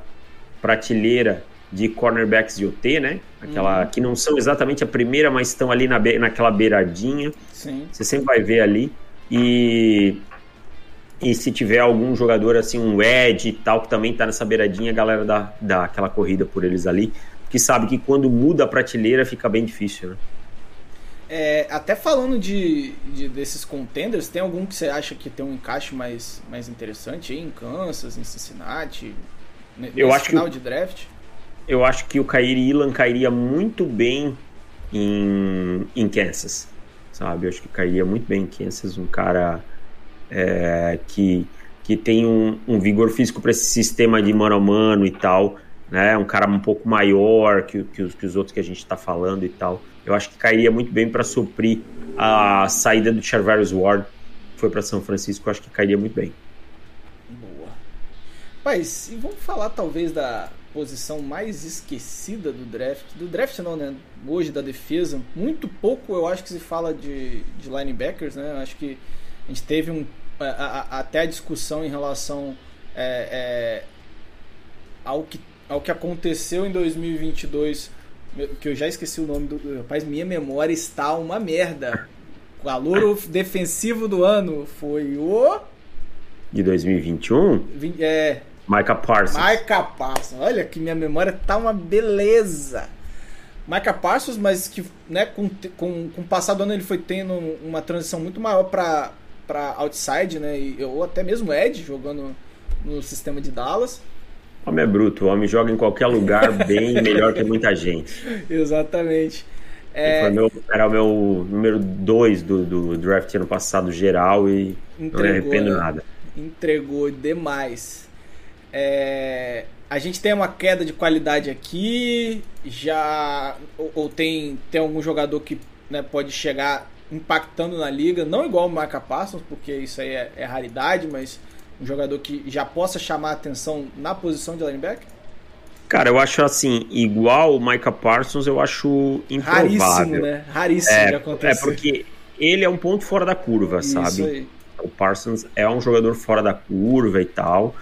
prateleira de cornerbacks de OT, né? Aquela que não são exatamente a primeira, mas estão ali na, naquela beiradinha. sim. Você sempre vai ver ali. E, e se tiver algum jogador assim, um Ed e tal, que também tá nessa beiradinha, a galera dá, dá aquela corrida por eles ali. Que sabe que quando muda a prateleira fica bem difícil, né? É, até falando de, de- desses contenders, tem algum que você acha que tem um encaixe mais, mais interessante aí em Kansas, em Cincinnati? Eu acho que final o- de draft? Eu acho que o Kairi Ilan cairia muito bem em, em Kansas, sabe? Eu acho que cairia muito bem em Kansas, um cara é, que, que tem um, um vigor físico para esse sistema de mano a mano e tal, né? Um cara um pouco maior que, que, os, que os outros que a gente está falando e tal. Eu acho que cairia muito bem para suprir a saída do Charvarius Ward, foi para São Francisco. Eu acho que cairia muito bem. Boa. Mas, e vamos falar talvez da posição mais esquecida do draft. Do draft não, né? Hoje da defesa. Muito pouco eu acho que se fala de, de linebackers, né? Eu acho que a gente teve um, a- a- até a discussão em relação é, é, ao, que, ao que aconteceu em 2022, meu- que eu já esqueci o nome do... Rapaz, minha memória está uma merda. O calor defensivo do ano foi o... De 2021, vin- É, Micah Parsons. Micah Parsons. Olha que minha memória tá uma beleza. Micah Parsons, mas que né, com, com, com o passar do ano ele foi tendo uma transição muito maior para outside, né? E, ou até mesmo Ed jogando no sistema de Dallas. O homem é bruto, o homem joga em qualquer lugar bem melhor que muita gente. Exatamente. É, foi meu- era o meu número 2 do, do draft ano passado geral e não me Entregou, arrependo né? nada. entregou demais. É, a gente tem uma queda de qualidade aqui, já ou, ou tem, tem algum jogador que né, pode chegar impactando na liga, não igual o Micah Parsons, porque isso aí é, é raridade, mas um jogador que já possa chamar atenção na posição de linebacker? Cara, eu acho assim, igual o Micah Parsons, eu acho improvável. Raríssimo, né? Raríssimo de É, acontecer. é porque ele é um ponto fora da curva, Isso sabe? aí. O Parsons é um jogador fora da curva e tal.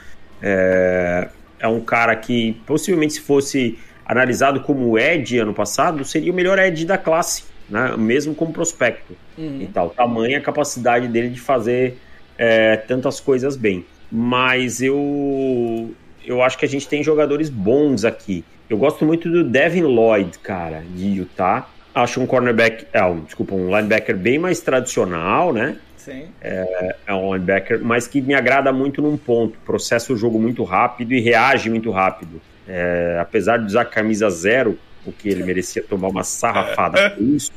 É, é um cara que, possivelmente, se fosse analisado como Ed ano passado, seria o melhor Ed da classe, né? mesmo como prospecto Uhum. e tal. Tamanha a capacidade dele de fazer é, tantas coisas bem. Mas eu, eu acho que a gente tem jogadores bons aqui. Eu gosto muito do Devin Lloyd, cara, de Utah. Acho um cornerback, é, um, desculpa, um linebacker bem mais tradicional, né? Sim. é um linebacker, mas que me agrada muito num ponto. Processa o jogo muito rápido e reage muito rápido. É, apesar de usar camisa zero, o que ele merecia tomar uma sarrafada por isso.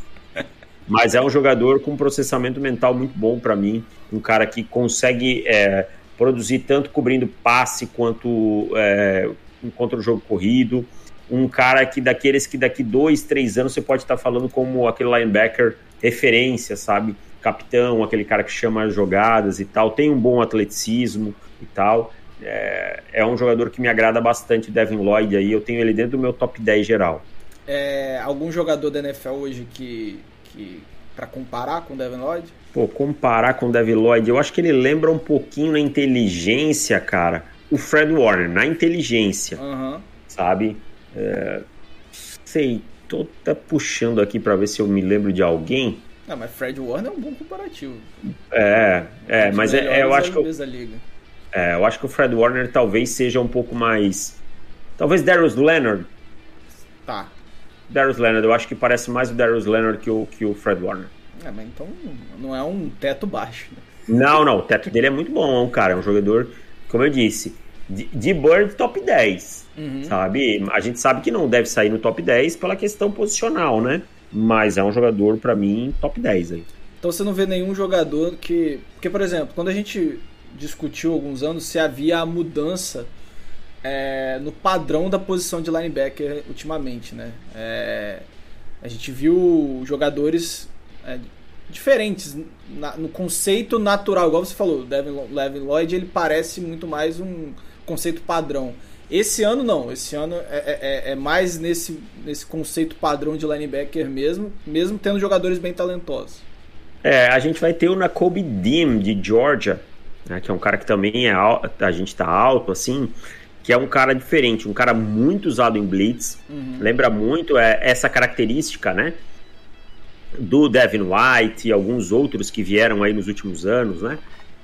Mas é um jogador com processamento mental muito bom para mim. Um cara que consegue é, produzir tanto cobrindo passe quanto é, contra o jogo corrido. Um cara que daqueles que daqui dois, três anos você pode estar falando como aquele linebacker referência, sabe? Capitão, aquele cara que chama as jogadas e tal, tem um bom atleticismo e tal. É, é um jogador que me agrada bastante, o Devin Lloyd aí, eu tenho ele dentro do meu top 10 geral. É, algum jogador da NFL hoje que, que para comparar com o Devin Lloyd? Pô, comparar com o Devin Lloyd, eu acho que ele lembra um pouquinho na inteligência, cara, o Fred Warner, na inteligência, Aham. sabe? É, sei, tô tá puxando aqui para ver se eu me lembro de alguém. Não, mas Fred Warner é um bom comparativo. É, é, mas é, é, eu acho que eu. É, eu acho que o Fred Warner talvez seja um pouco mais. Talvez Darius Leonard. Tá. Darius Leonard, eu acho que parece mais o Darius Leonard que o, que o Fred Warner. É, mas então não é um teto baixo. né? Não, não, o teto dele é muito bom, cara. É um jogador, como eu disse, de, de Bird top 10, uhum. sabe? A gente sabe que não deve sair no top 10 pela questão posicional, né? Mas é um jogador, para mim, top 10 aí. Então você não vê nenhum jogador que. Porque, por exemplo, quando a gente discutiu alguns anos se havia a mudança é, no padrão da posição de linebacker ultimamente, né? É, a gente viu jogadores é, diferentes na, no conceito natural, igual você falou, Devin, Levin Lloyd ele parece muito mais um conceito padrão. Esse ano não, esse ano é, é, é, é, mais nesse, nesse conceito padrão de linebacker mesmo, mesmo tendo jogadores bem talentosos. É, a gente vai ter o Nakobe Dean de Georgia, né, que é um cara que também é alto, a gente tá alto, assim, que é um cara diferente, um cara muito usado em blitz, uhum. lembra muito é, essa característica, né, do Devin White e alguns outros que vieram aí nos últimos anos, né,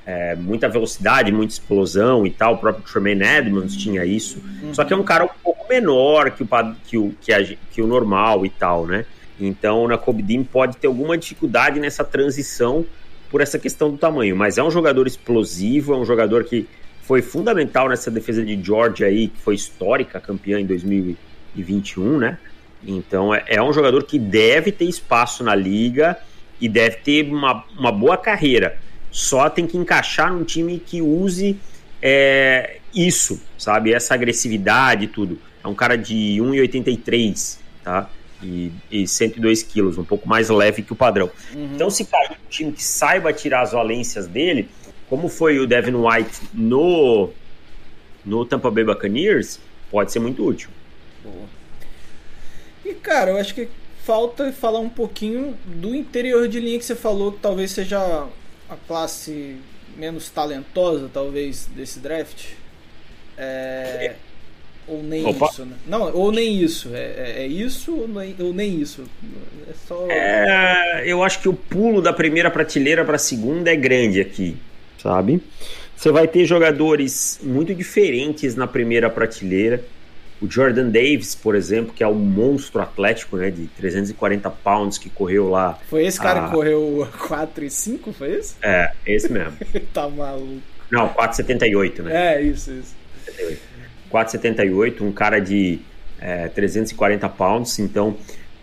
é, muita velocidade, muita explosão e tal. O próprio Tremaine Edmonds tinha isso. Uhum. Só que é um cara um pouco menor que o, que o, que, a, que o normal e tal, né? Então, na Dean pode ter alguma dificuldade nessa transição por essa questão do tamanho. Mas é um jogador explosivo, é um jogador que foi fundamental nessa defesa de Georgia aí, que foi histórica, campeã em 2021, né? Então, é, é um jogador que deve ter espaço na liga e deve ter uma, uma boa carreira só tem que encaixar num time que use é, isso, sabe? Essa agressividade e tudo. É um cara de 1,83, tá? E, e 102 quilos, um pouco mais leve que o padrão. Uhum. Então, se cair um time que saiba tirar as valências dele, como foi o Devin White no, no Tampa Bay Buccaneers, pode ser muito útil. Boa. E, cara, eu acho que falta falar um pouquinho do interior de linha que você falou, que talvez seja a classe menos talentosa, talvez, desse draft? É, ou nem Opa. isso, né? Não, ou nem isso. É, é, é isso ou nem, ou nem isso? É só... É, eu acho que o pulo da primeira prateleira para a segunda é grande aqui, sabe? Você vai ter jogadores muito diferentes na primeira prateleira o Jordan Davis, por exemplo, que é um monstro atlético, né, de 340 pounds que correu lá. Foi esse cara a... que correu 4 e 5, foi esse? É, esse mesmo. tá maluco. Não, 4,78, né? É, isso, isso. 4,78, um cara de é, 340 pounds, então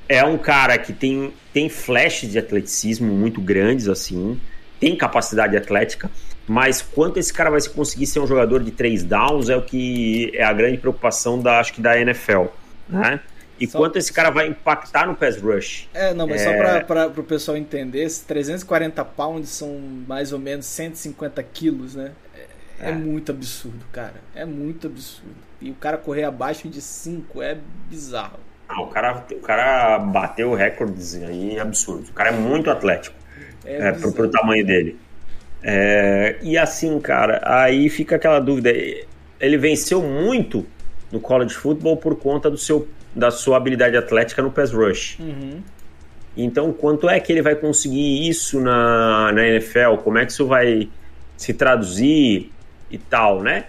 é um cara que tem, tem flashes de atleticismo muito grandes, assim, tem capacidade atlética, mas quanto esse cara vai conseguir ser um jogador de três downs é o que é a grande preocupação da acho que da NFL, né? E só... quanto esse cara vai impactar no pass rush. É, não, mas é... só para o pessoal entender, esses 340 pounds são mais ou menos 150 quilos, né? É, é, é, muito absurdo, cara. É muito absurdo. E o cara correr abaixo de 5 é bizarro. Não, o cara, o cara bateu recordes aí absurdos. O cara é muito atlético. É, é pro, pro tamanho dele. É, e assim, cara, aí fica aquela dúvida. Ele venceu muito no college football por conta do seu, da sua habilidade atlética no pass rush. Uhum. Então, quanto é que ele vai conseguir isso na, na NFL? Como é que isso vai se traduzir e tal, né?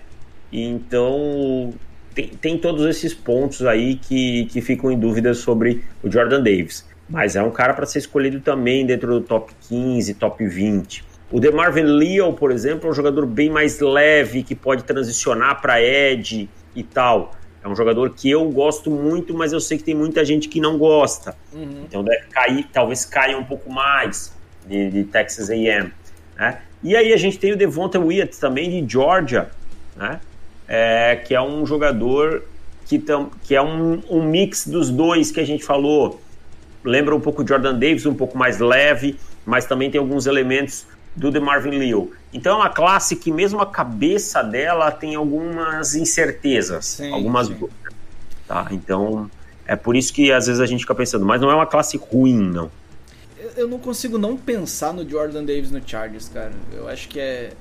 Então, tem, tem todos esses pontos aí que, que ficam em dúvida sobre o Jordan Davis. Mas é um cara para ser escolhido também dentro do top 15, top 20. O DeMarvin Leal, por exemplo, é um jogador bem mais leve, que pode transicionar para edge e tal. É um jogador que eu gosto muito, mas eu sei que tem muita gente que não gosta. Uhum. Então deve cair, talvez caia um pouco mais de, de Texas A&M. Né? E aí a gente tem o Devonta Wyatt também de Georgia, né? É, que é um jogador que, tam, que é um, um mix dos dois que a gente falou. Lembra um pouco Jordan Davis, um pouco mais leve, mas também tem alguns elementos do The Marvin Leo. Então é uma classe que mesmo a cabeça dela tem algumas incertezas, sim, algumas sim. dúvidas. Tá? Então é por isso que às vezes a gente fica pensando, mas não é uma classe ruim, não. Eu não consigo não pensar no Jordan Davis no Chargers, cara. Eu acho que é.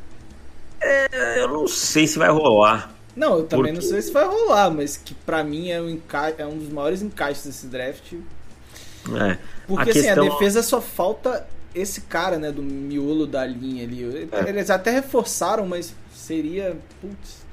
é eu não sei se vai rolar. Não, eu também porque... não sei se vai rolar, mas que para mim é um, enca... é um dos maiores encaixes desse draft. É. Porque a assim, questão... a defesa só falta esse cara, né, do miolo da linha ali. É. Eles até reforçaram, mas seria. Putz.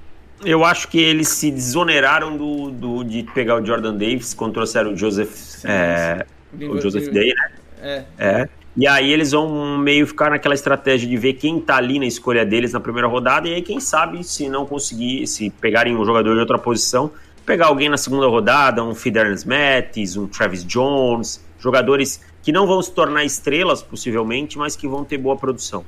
Eu acho que eles se desoneraram do, do, de pegar o Jordan Davis quando trouxeram o Joseph. Sim, é, sim. O Joseph Day, né? É. é. E aí eles vão meio ficar naquela estratégia de ver quem tá ali na escolha deles na primeira rodada, e aí quem sabe se não conseguir, se pegarem um jogador de outra posição, pegar alguém na segunda rodada, um Fidernes Mattis, um Travis Jones, jogadores que não vão se tornar estrelas possivelmente, mas que vão ter boa produção.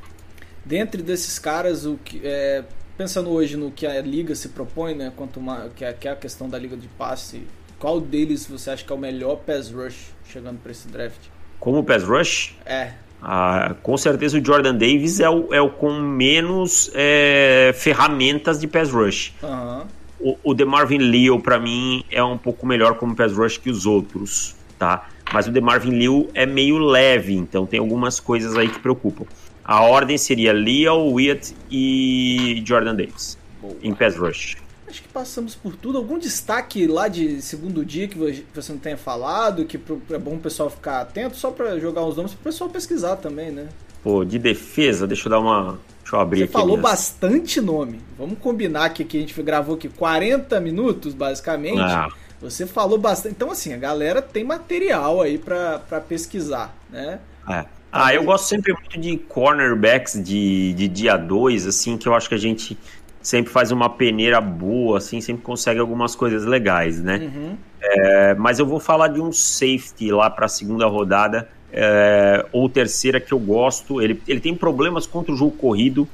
Dentre desses caras, o que, é, pensando hoje no que a liga se propõe, né, quanto uma, que, é, que é a questão da liga de passe, qual deles você acha que é o melhor pass rush chegando para esse draft? Como pass rush? É. Ah, com certeza o Jordan Davis é o, é o com menos é, ferramentas de pass rush. Aham. O, o DeMarvin Leo, para mim, é um pouco melhor como pass rush que os outros, tá? Mas o DeMarvin Leo é meio leve, então tem algumas coisas aí que preocupam. A ordem seria Leo, Wyatt e Jordan Davis Boa. em pass rush. Acho que passamos por tudo. Algum destaque lá de segundo dia que você não tenha falado, que é bom o pessoal ficar atento, só para jogar os nomes, para o pessoal pesquisar também, né? Pô, de defesa, deixa eu dar uma. Deixa eu abrir Você aqui. falou minhas- bastante nome. Vamos combinar que aqui a gente gravou aqui 40 minutos, basicamente. Ah, Você falou bastante. Então, assim, a galera tem material aí pra, pra pesquisar, né? é. Ah, eu gosto sempre muito de cornerbacks de, de dia 2, assim, que eu acho que a gente sempre faz uma peneira boa, assim, sempre consegue algumas coisas legais, né? Uhum. É, mas eu vou falar de um safety lá para a segunda rodada, é, ou terceira, que eu gosto. Ele, ele tem problemas contra o jogo corrido,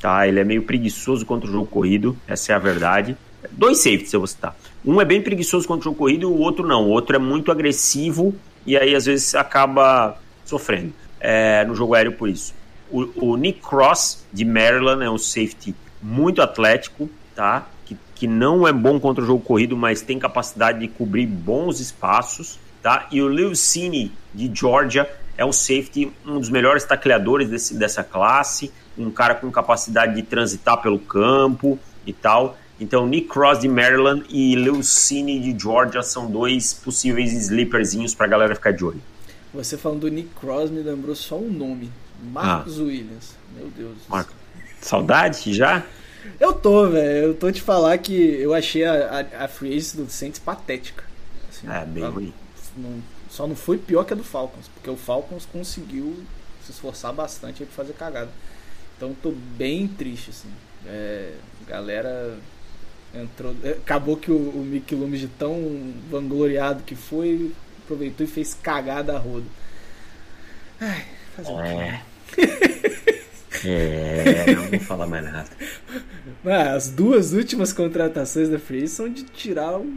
tá? Ele é meio preguiçoso contra o jogo corrido, essa é a verdade. Dois safeties eu vou citar. Um é bem preguiçoso contra o jogo corrido e o outro não. O outro é muito agressivo e aí às vezes acaba sofrendo é, no jogo aéreo por isso. O, o Nick Cross, de Maryland, é um safety muito atlético, tá? Que, que não é bom contra o jogo corrido, mas tem capacidade de cobrir bons espaços, tá? E o Lil Cine, de Georgia, é um safety, um dos melhores tacleadores desse, dessa classe, um cara com capacidade de transitar pelo campo e tal. Então, Nick Cross de Maryland e Lil Cine de Georgia são dois possíveis sleeperzinhos pra galera ficar de olho. Você falando do Nick Cross me lembrou só um nome: Marcos Williams. Meu Deus do Marco. Saudade já? Eu tô, velho. Eu tô te falar que eu achei a, a, a free agency do Saints patética. Assim, É, bem ela ruim. não- só não foi pior que a do Falcons, porque o Falcons conseguiu se esforçar bastante aí pra fazer cagada. Então tô bem triste, assim. É, galera entrou. é, Acabou que o, o Mick Loomis, de tão vangloriado que foi, aproveitou e fez cagada a rodo. Ai, fazer o? É. É, não vou falar mais nada. As duas últimas contratações da Free são de tirar o.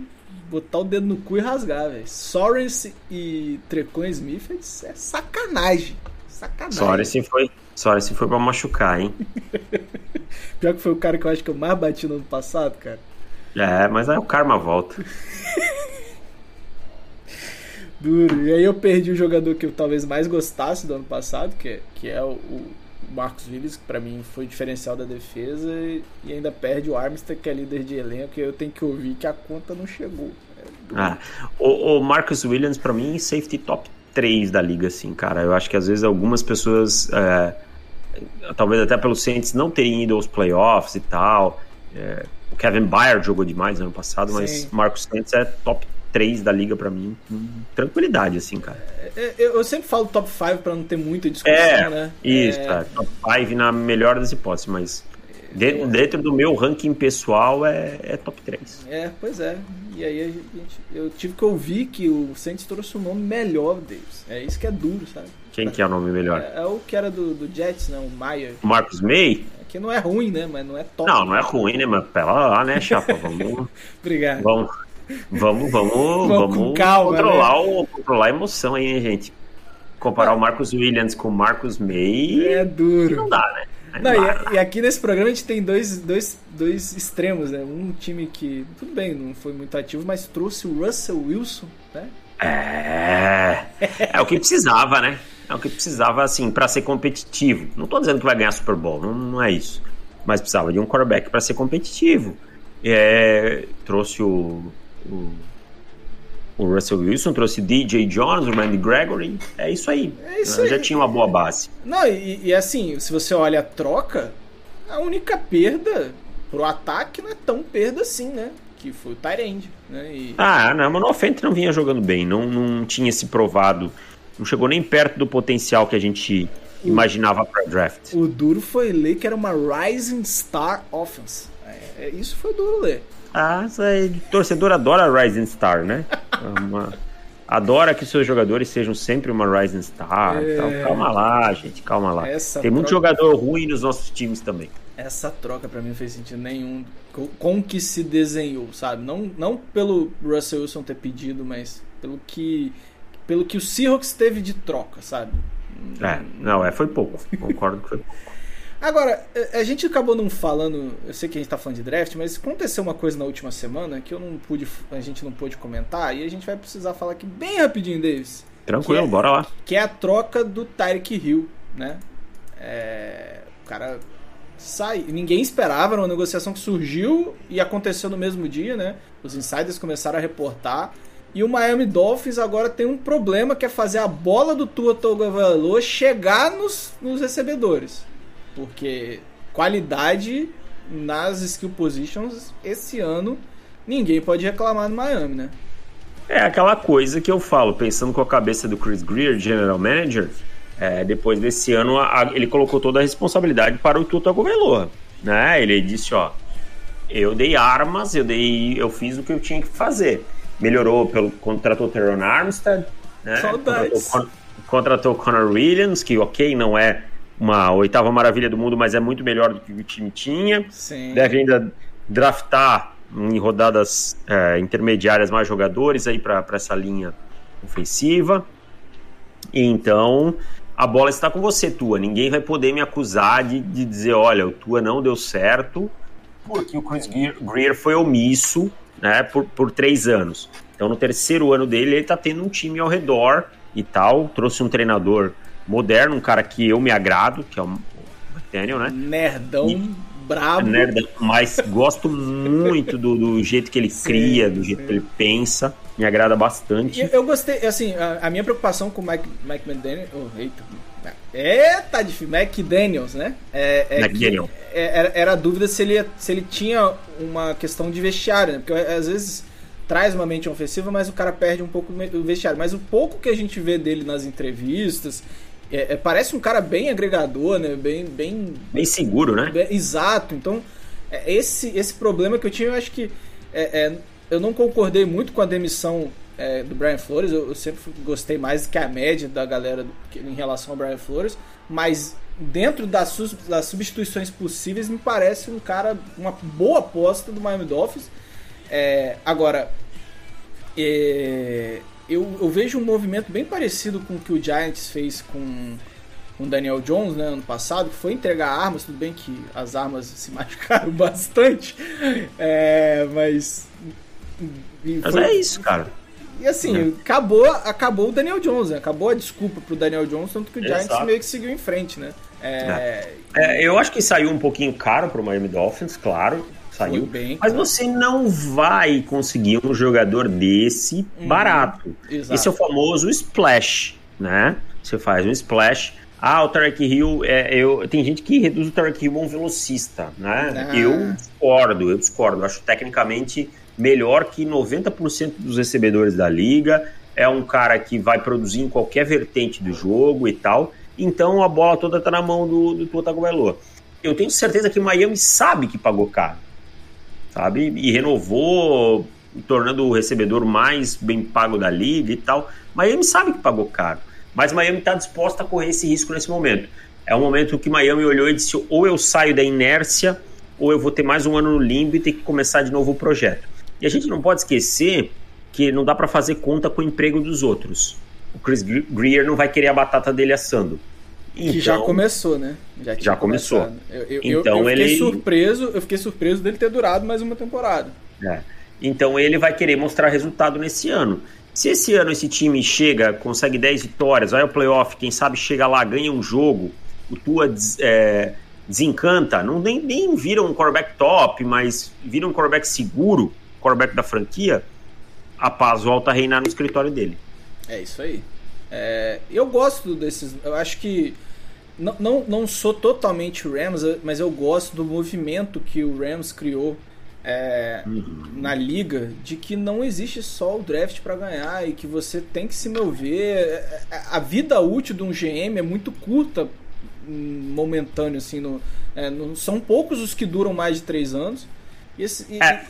botar o dedo no cu e rasgar, velho. Sorensen e Trecon Smith é é sacanagem. Sacanagem. Sorensen foi, Sorensen foi pra machucar, hein? Pior que foi o cara que eu acho que eu mais bati no ano passado, cara. É, mas aí o karma volta. Duro. E aí eu perdi o jogador que eu talvez mais gostasse do ano passado, que é, que é o, o Marcos Willis, que pra mim foi o diferencial da defesa, e, e ainda perde o Armstead, que é líder de elenco, e eu tenho que ouvir que a conta não chegou. É. Ah, o, o Marcus Williams, pra mim, safety top 3 da liga, assim, cara. Eu acho que às vezes algumas pessoas, é, talvez até pelos Saints não terem ido aos playoffs e tal. é, o Kevin Byard jogou demais ano passado, mas Sim. Marcus Saints é top 3 da liga pra mim, com tranquilidade, assim, cara. É, Eu, eu sempre falo top 5 pra não ter muita discussão, É, né? isso, É, é, top 5 na melhor das hipóteses, mas dentro, dentro do meu ranking pessoal é, é top 3. É, pois é. E aí gente, eu tive que ouvir que o Saints trouxe um nome melhor deles. É isso que é duro, sabe? Quem que é o nome melhor? É, é o que era do, do Jets, né? O Mayer. Marcus May? Que não é ruim, né? Mas não é top. Não, não é ruim, né? Mas pera lá, né, chapa? Vamos, Obrigado. vamos, vamos, vamos, com vamos calma, controlar, o, controlar a emoção aí, gente? Comparar o Marcus Williams com o Marcus May É duro. não dá, né? Não, e, e aqui nesse programa a gente tem dois, dois, dois extremos, né? Um time que, tudo bem, não foi muito ativo, mas trouxe o Russell Wilson, né? É, é o que precisava, né? É o que precisava, assim, pra ser competitivo. Não tô dizendo que vai ganhar Super Bowl, não, não é isso. Mas precisava de um quarterback pra ser competitivo. É, trouxe o, o, o Russell Wilson, trouxe DJ Jones, o Randy Gregory. É isso aí. É isso Já aí. tinha uma boa base. Não, e, e assim, se você olha a troca, a única perda pro ataque não é tão perda assim, né? Que foi o Tyrande, né? E, Ah, não, mas no Fenton não vinha jogando bem, não, não tinha se provado não chegou nem perto do potencial que a gente imaginava para draft. O duro foi ler que era uma Rising Star Offense. É, é isso foi duro ler. Ah, é, torcedor adora Rising Star, né? É uma, adora que seus jogadores sejam sempre uma Rising Star. É... Calma lá, gente, calma lá. Essa Tem muito jogador ruim nos nossos times também. Essa troca para mim não fez sentido nenhum com, com que se desenhou, sabe? Não, não pelo Russell Wilson ter pedido, mas pelo que pelo que o Seahawks teve de troca, sabe? É, não, é, foi pouco. Concordo que foi pouco. Agora, é, a gente acabou não falando, eu sei que a gente tá falando de draft, mas aconteceu uma coisa na última semana que eu não pude, a gente não pôde comentar e a gente vai precisar falar aqui bem rapidinho, Davis. Tranquilo, é, bora lá. Que é a troca do Tyreek Hill, né? É, o cara sai, ninguém esperava, era uma negociação que surgiu e aconteceu no mesmo dia, né? Os insiders começaram a reportar e o Miami Dolphins agora tem um problema que é fazer a bola do Tua Tagovailoa chegar nos, nos recebedores. Porque qualidade nas skill positions esse ano ninguém pode reclamar no Miami, né? É aquela coisa que eu falo, pensando com a cabeça do Chris Greer, general manager, é, depois desse ano a, a, ele colocou toda a responsabilidade para o Tuta Goveloa, né? Ele disse, ó, eu dei armas, eu dei, eu fiz o que eu tinha que fazer. Melhorou pelo contratou Teron Armstead, né? Saudades. Contratou, contratou Connor Williams, que ok, não é uma oitava maravilha do mundo, mas é muito melhor do que o time tinha. Sim. Deve ainda draftar em rodadas é, intermediárias mais jogadores aí para essa linha ofensiva. Então, a bola está com você, Tua. Ninguém vai poder me acusar de, de dizer, olha, o Tua não deu certo porque o Chris Greer foi omisso né, por, por três anos. Então, no terceiro ano dele, ele está tendo um time ao redor e tal. Trouxe um treinador moderno, um cara que eu me agrado, que é o McDaniel, né? Nerdão. E, brabo. Nerdão, mas gosto muito do, do, jeito que ele sim, cria, do jeito sim. que ele pensa. Me agrada bastante. Eu, eu gostei, assim, a, a, minha preocupação com o Mike, Mike McDaniel. Oh, eita. É, tá difícil. McDaniels, né? É, é McDaniel. É, era, era a dúvida se ele, se ele tinha uma questão de vestiário, né? Porque às vezes traz uma mente ofensiva, mas o cara perde um pouco o vestiário. Mas o pouco que a gente vê dele nas entrevistas é, é, parece um cara bem agregador, né? Bem, bem, bem seguro, né? Bem, exato. Então, é, esse, esse problema que eu tinha, eu acho que é, é eu não concordei muito com a demissão é, do Brian Flores. Eu, eu, sempre gostei mais que a média da galera do, em relação ao Brian Flores, mas dentro das, das substituições possíveis, me parece um cara, uma boa aposta do Miami Dolphins. agora, é, eu, eu, vejo um movimento bem parecido com o que o Giants fez com o Daniel Jones né, ano passado, que foi entregar armas, tudo bem que as armas se machucaram bastante, é, mas. Mas é isso, cara. E assim, é. acabou, acabou o Daniel Jones, né? acabou a desculpa pro Daniel Jones, tanto que o Giants Exato. meio que seguiu em frente, né? É... É, eu acho que saiu um pouquinho caro pro Miami Dolphins, claro saiu. Bem, mas você não vai conseguir um jogador desse uhum, barato. Exato. Esse é o famoso splash, né? Você faz um splash. Ah, o Tarek Hill, é, eu, tem gente que reduz o Tarek Hill a um velocista, né? Ah. Eu discordo, eu discordo. Eu acho tecnicamente melhor que 90% dos recebedores da liga. É um cara que vai produzir em qualquer vertente do jogo e tal. Então a bola toda tá na mão do, do Tua. Eu tenho certeza que Miami sabe que pagou caro sabe? E renovou, tornando o recebedor mais bem pago da liga e tal. Miami sabe que pagou caro, mas Miami está disposta a correr esse risco nesse momento. É um momento que Miami olhou e disse: ou eu saio da inércia, ou eu vou ter mais um ano no limbo e ter que começar de novo o projeto. E a gente não pode esquecer que não dá para fazer conta com o emprego dos outros. O Chris Greer não vai querer a batata dele assando. Então, que já então, começou, né? Já, já começou. Eu, eu, então eu, fiquei ele... surpreso, eu fiquei surpreso dele ter durado mais uma temporada. É. Então ele vai querer mostrar resultado nesse ano. Se esse ano esse time chega, consegue 10 vitórias, vai ao playoff, quem sabe chega lá, ganha um jogo, o Tua é, desencanta, não nem, nem vira um quarterback top, mas vira um quarterback seguro, quarterback da franquia, a paz volta a reinar no escritório dele. É isso aí. É, eu gosto desses. Eu acho que. Não, não, não sou totalmente Rams, mas eu gosto do movimento que o Rams criou é, uhum. na liga de que não existe só o draft para ganhar e que você tem que se mover. É, é, a vida útil de um GM é muito curta, hum, momentâneo, assim. No, é, não, são poucos os que duram mais de três anos. E, e, é.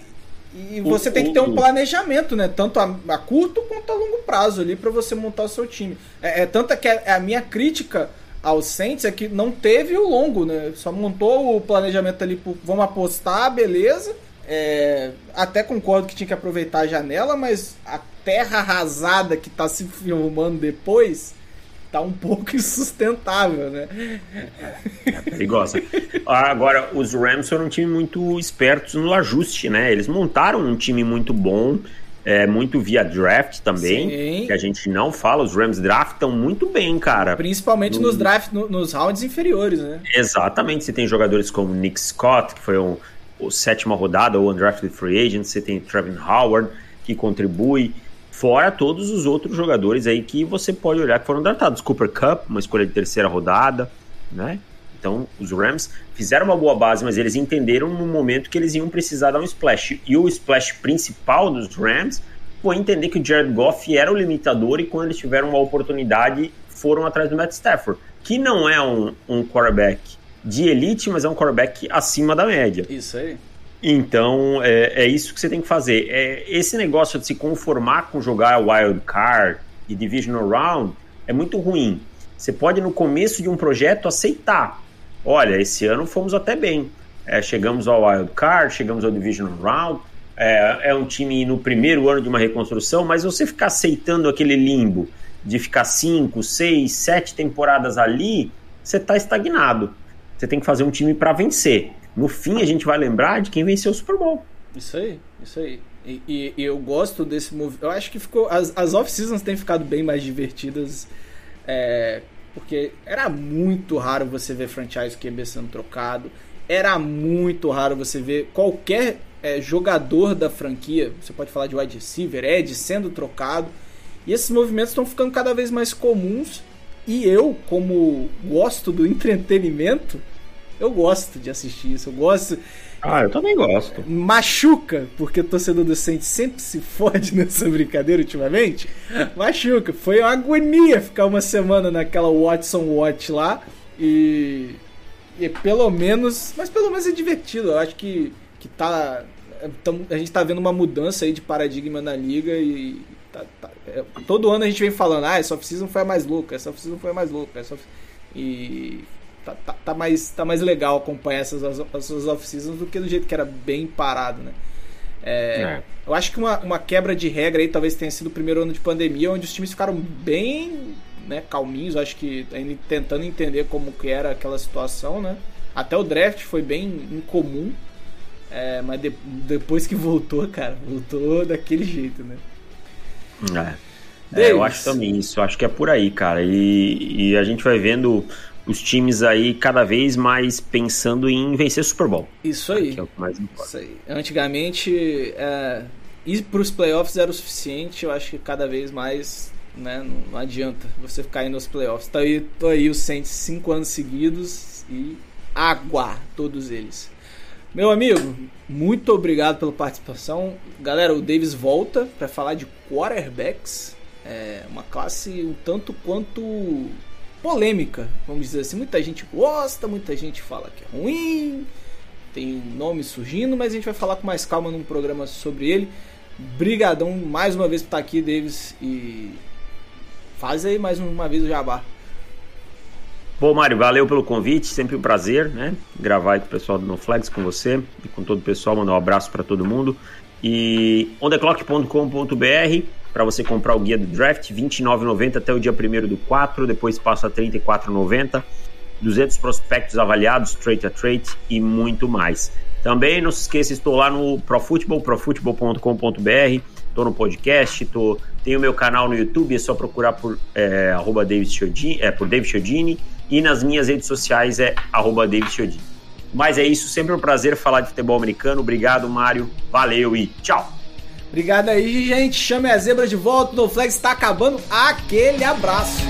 E você o, tem que ter um planejamento, né? Tanto a, a curto quanto a longo prazo ali para você montar o seu time. É, é tanto que a, a minha crítica ao Saints é que não teve o longo, né? Só montou o planejamento ali, por, vamos apostar, beleza é, até concordo que tinha que aproveitar a janela, mas a terra arrasada que está se filmando depois tá um pouco insustentável, né? É perigosa. Agora, os Rams foram um time muito espertos no ajuste, né? Eles montaram um time muito bom, é, muito via draft também, Sim. que a gente não fala. Os Rams draftam muito bem, cara. Principalmente no... nos draft, no, nos rounds inferiores, né? Exatamente. Você tem jogadores como Nick Scott, que foi um sétima rodada, ou undrafted free agent, você tem Trevin Howard, que contribui, fora todos os outros jogadores aí que você pode olhar que foram draftados. Cooper Cup, uma escolha de terceira rodada, né? Então, os Rams fizeram uma boa base, mas eles entenderam no momento que eles iam precisar dar um splash. E o splash principal dos Rams foi entender que o Jared Goff era o limitador e quando eles tiveram uma oportunidade, foram atrás do Matt Stafford, que não é um, um quarterback de elite, mas é um quarterback acima da média. Isso aí. Então, é, é isso que você tem que fazer. É, esse negócio de se conformar com jogar wild card e divisional round é muito ruim. Você pode, no começo de um projeto, aceitar. Olha, esse ano fomos até bem. É, chegamos ao wild card, chegamos ao divisional round. É, é um time no primeiro ano de uma reconstrução, mas você ficar aceitando aquele limbo de ficar cinco, seis, sete temporadas ali, você está estagnado. Você tem que fazer um time para vencer. No fim, a gente vai lembrar de quem venceu o Super Bowl. Isso aí, isso aí. E, e, e eu gosto desse movimento. Eu acho que ficou. As, as off-seasons têm ficado bem mais divertidas. É, porque era muito raro você ver franchise QB sendo trocado. Era muito raro você ver qualquer é, jogador da franquia, você pode falar de wide receiver, Ed, sendo trocado. E esses movimentos estão ficando cada vez mais comuns. E eu, como gosto do entretenimento, eu gosto de assistir isso, eu gosto. Ah, eu também gosto. Machuca, porque o torcedor do Saints sempre se fode nessa brincadeira ultimamente. Machuca. Foi uma agonia ficar uma semana naquela Watson Watch lá. E. E pelo menos. Mas pelo menos é divertido. Eu acho que, que tá. a gente tá vendo uma mudança aí de paradigma na liga e. Tá, tá, é, todo ano a gente vem falando, ah, essa off-season foi a mais louca, essa off-season foi a mais louca. Essa e tá, tá, tá, mais, tá mais legal acompanhar essas, essas off-seasons do que do jeito que era bem parado, né? É, é. Eu acho que uma, uma quebra de regra aí talvez tenha sido o primeiro ano de pandemia, onde os times ficaram bem né, calminhos, acho que tentando entender como que era aquela situação, né? Até o draft foi bem incomum, é, mas de, depois que voltou, cara, voltou daquele jeito, né? É. é eu acho também isso, acho que é por aí, cara. E, e a gente vai vendo os times aí cada vez mais pensando em vencer Super Bowl. Isso aí. É o que mais importa. Isso aí. Antigamente, é, ir para os playoffs era o suficiente. Eu acho que cada vez mais né, não, adianta você ficar indo nos playoffs. Tá aí, tô aí os Saints cinco anos seguidos e água, todos eles. Meu amigo, muito obrigado pela participação. Galera, o Davis volta para falar de quarterbacks. É uma classe um tanto quanto polêmica, vamos dizer assim. Muita gente gosta, muita gente fala que é ruim, tem nomes surgindo, mas a gente vai falar com mais calma num programa sobre ele. Brigadão mais uma vez por estar aqui, Davis, e faz aí mais uma vez o jabá. Bom, Mário, valeu pelo convite, sempre um prazer, né? Gravar com o pessoal do NoFlex, com você e com todo o pessoal, mandar um abraço para todo mundo. E ondeclock.com.br para você comprar o guia do draft, R$ 29,90 até o dia 1 do 4, depois passa R$ 34,90. 200 prospectos avaliados, trade a trade e muito mais. Também não se esqueça, estou lá no ProFootball, profutbol.com.br, estou no podcast, tô, tenho meu canal no YouTube, é só procurar por, é, arroba David Chiodini, é, por David Chiodini, e nas minhas redes sociais é arroba David Chiodini. Mas é isso, sempre um prazer falar de futebol americano. Obrigado, Mário. Valeu e tchau! Obrigado aí, gente. Chame a zebra de volta. O Flex está acabando. Aquele abraço.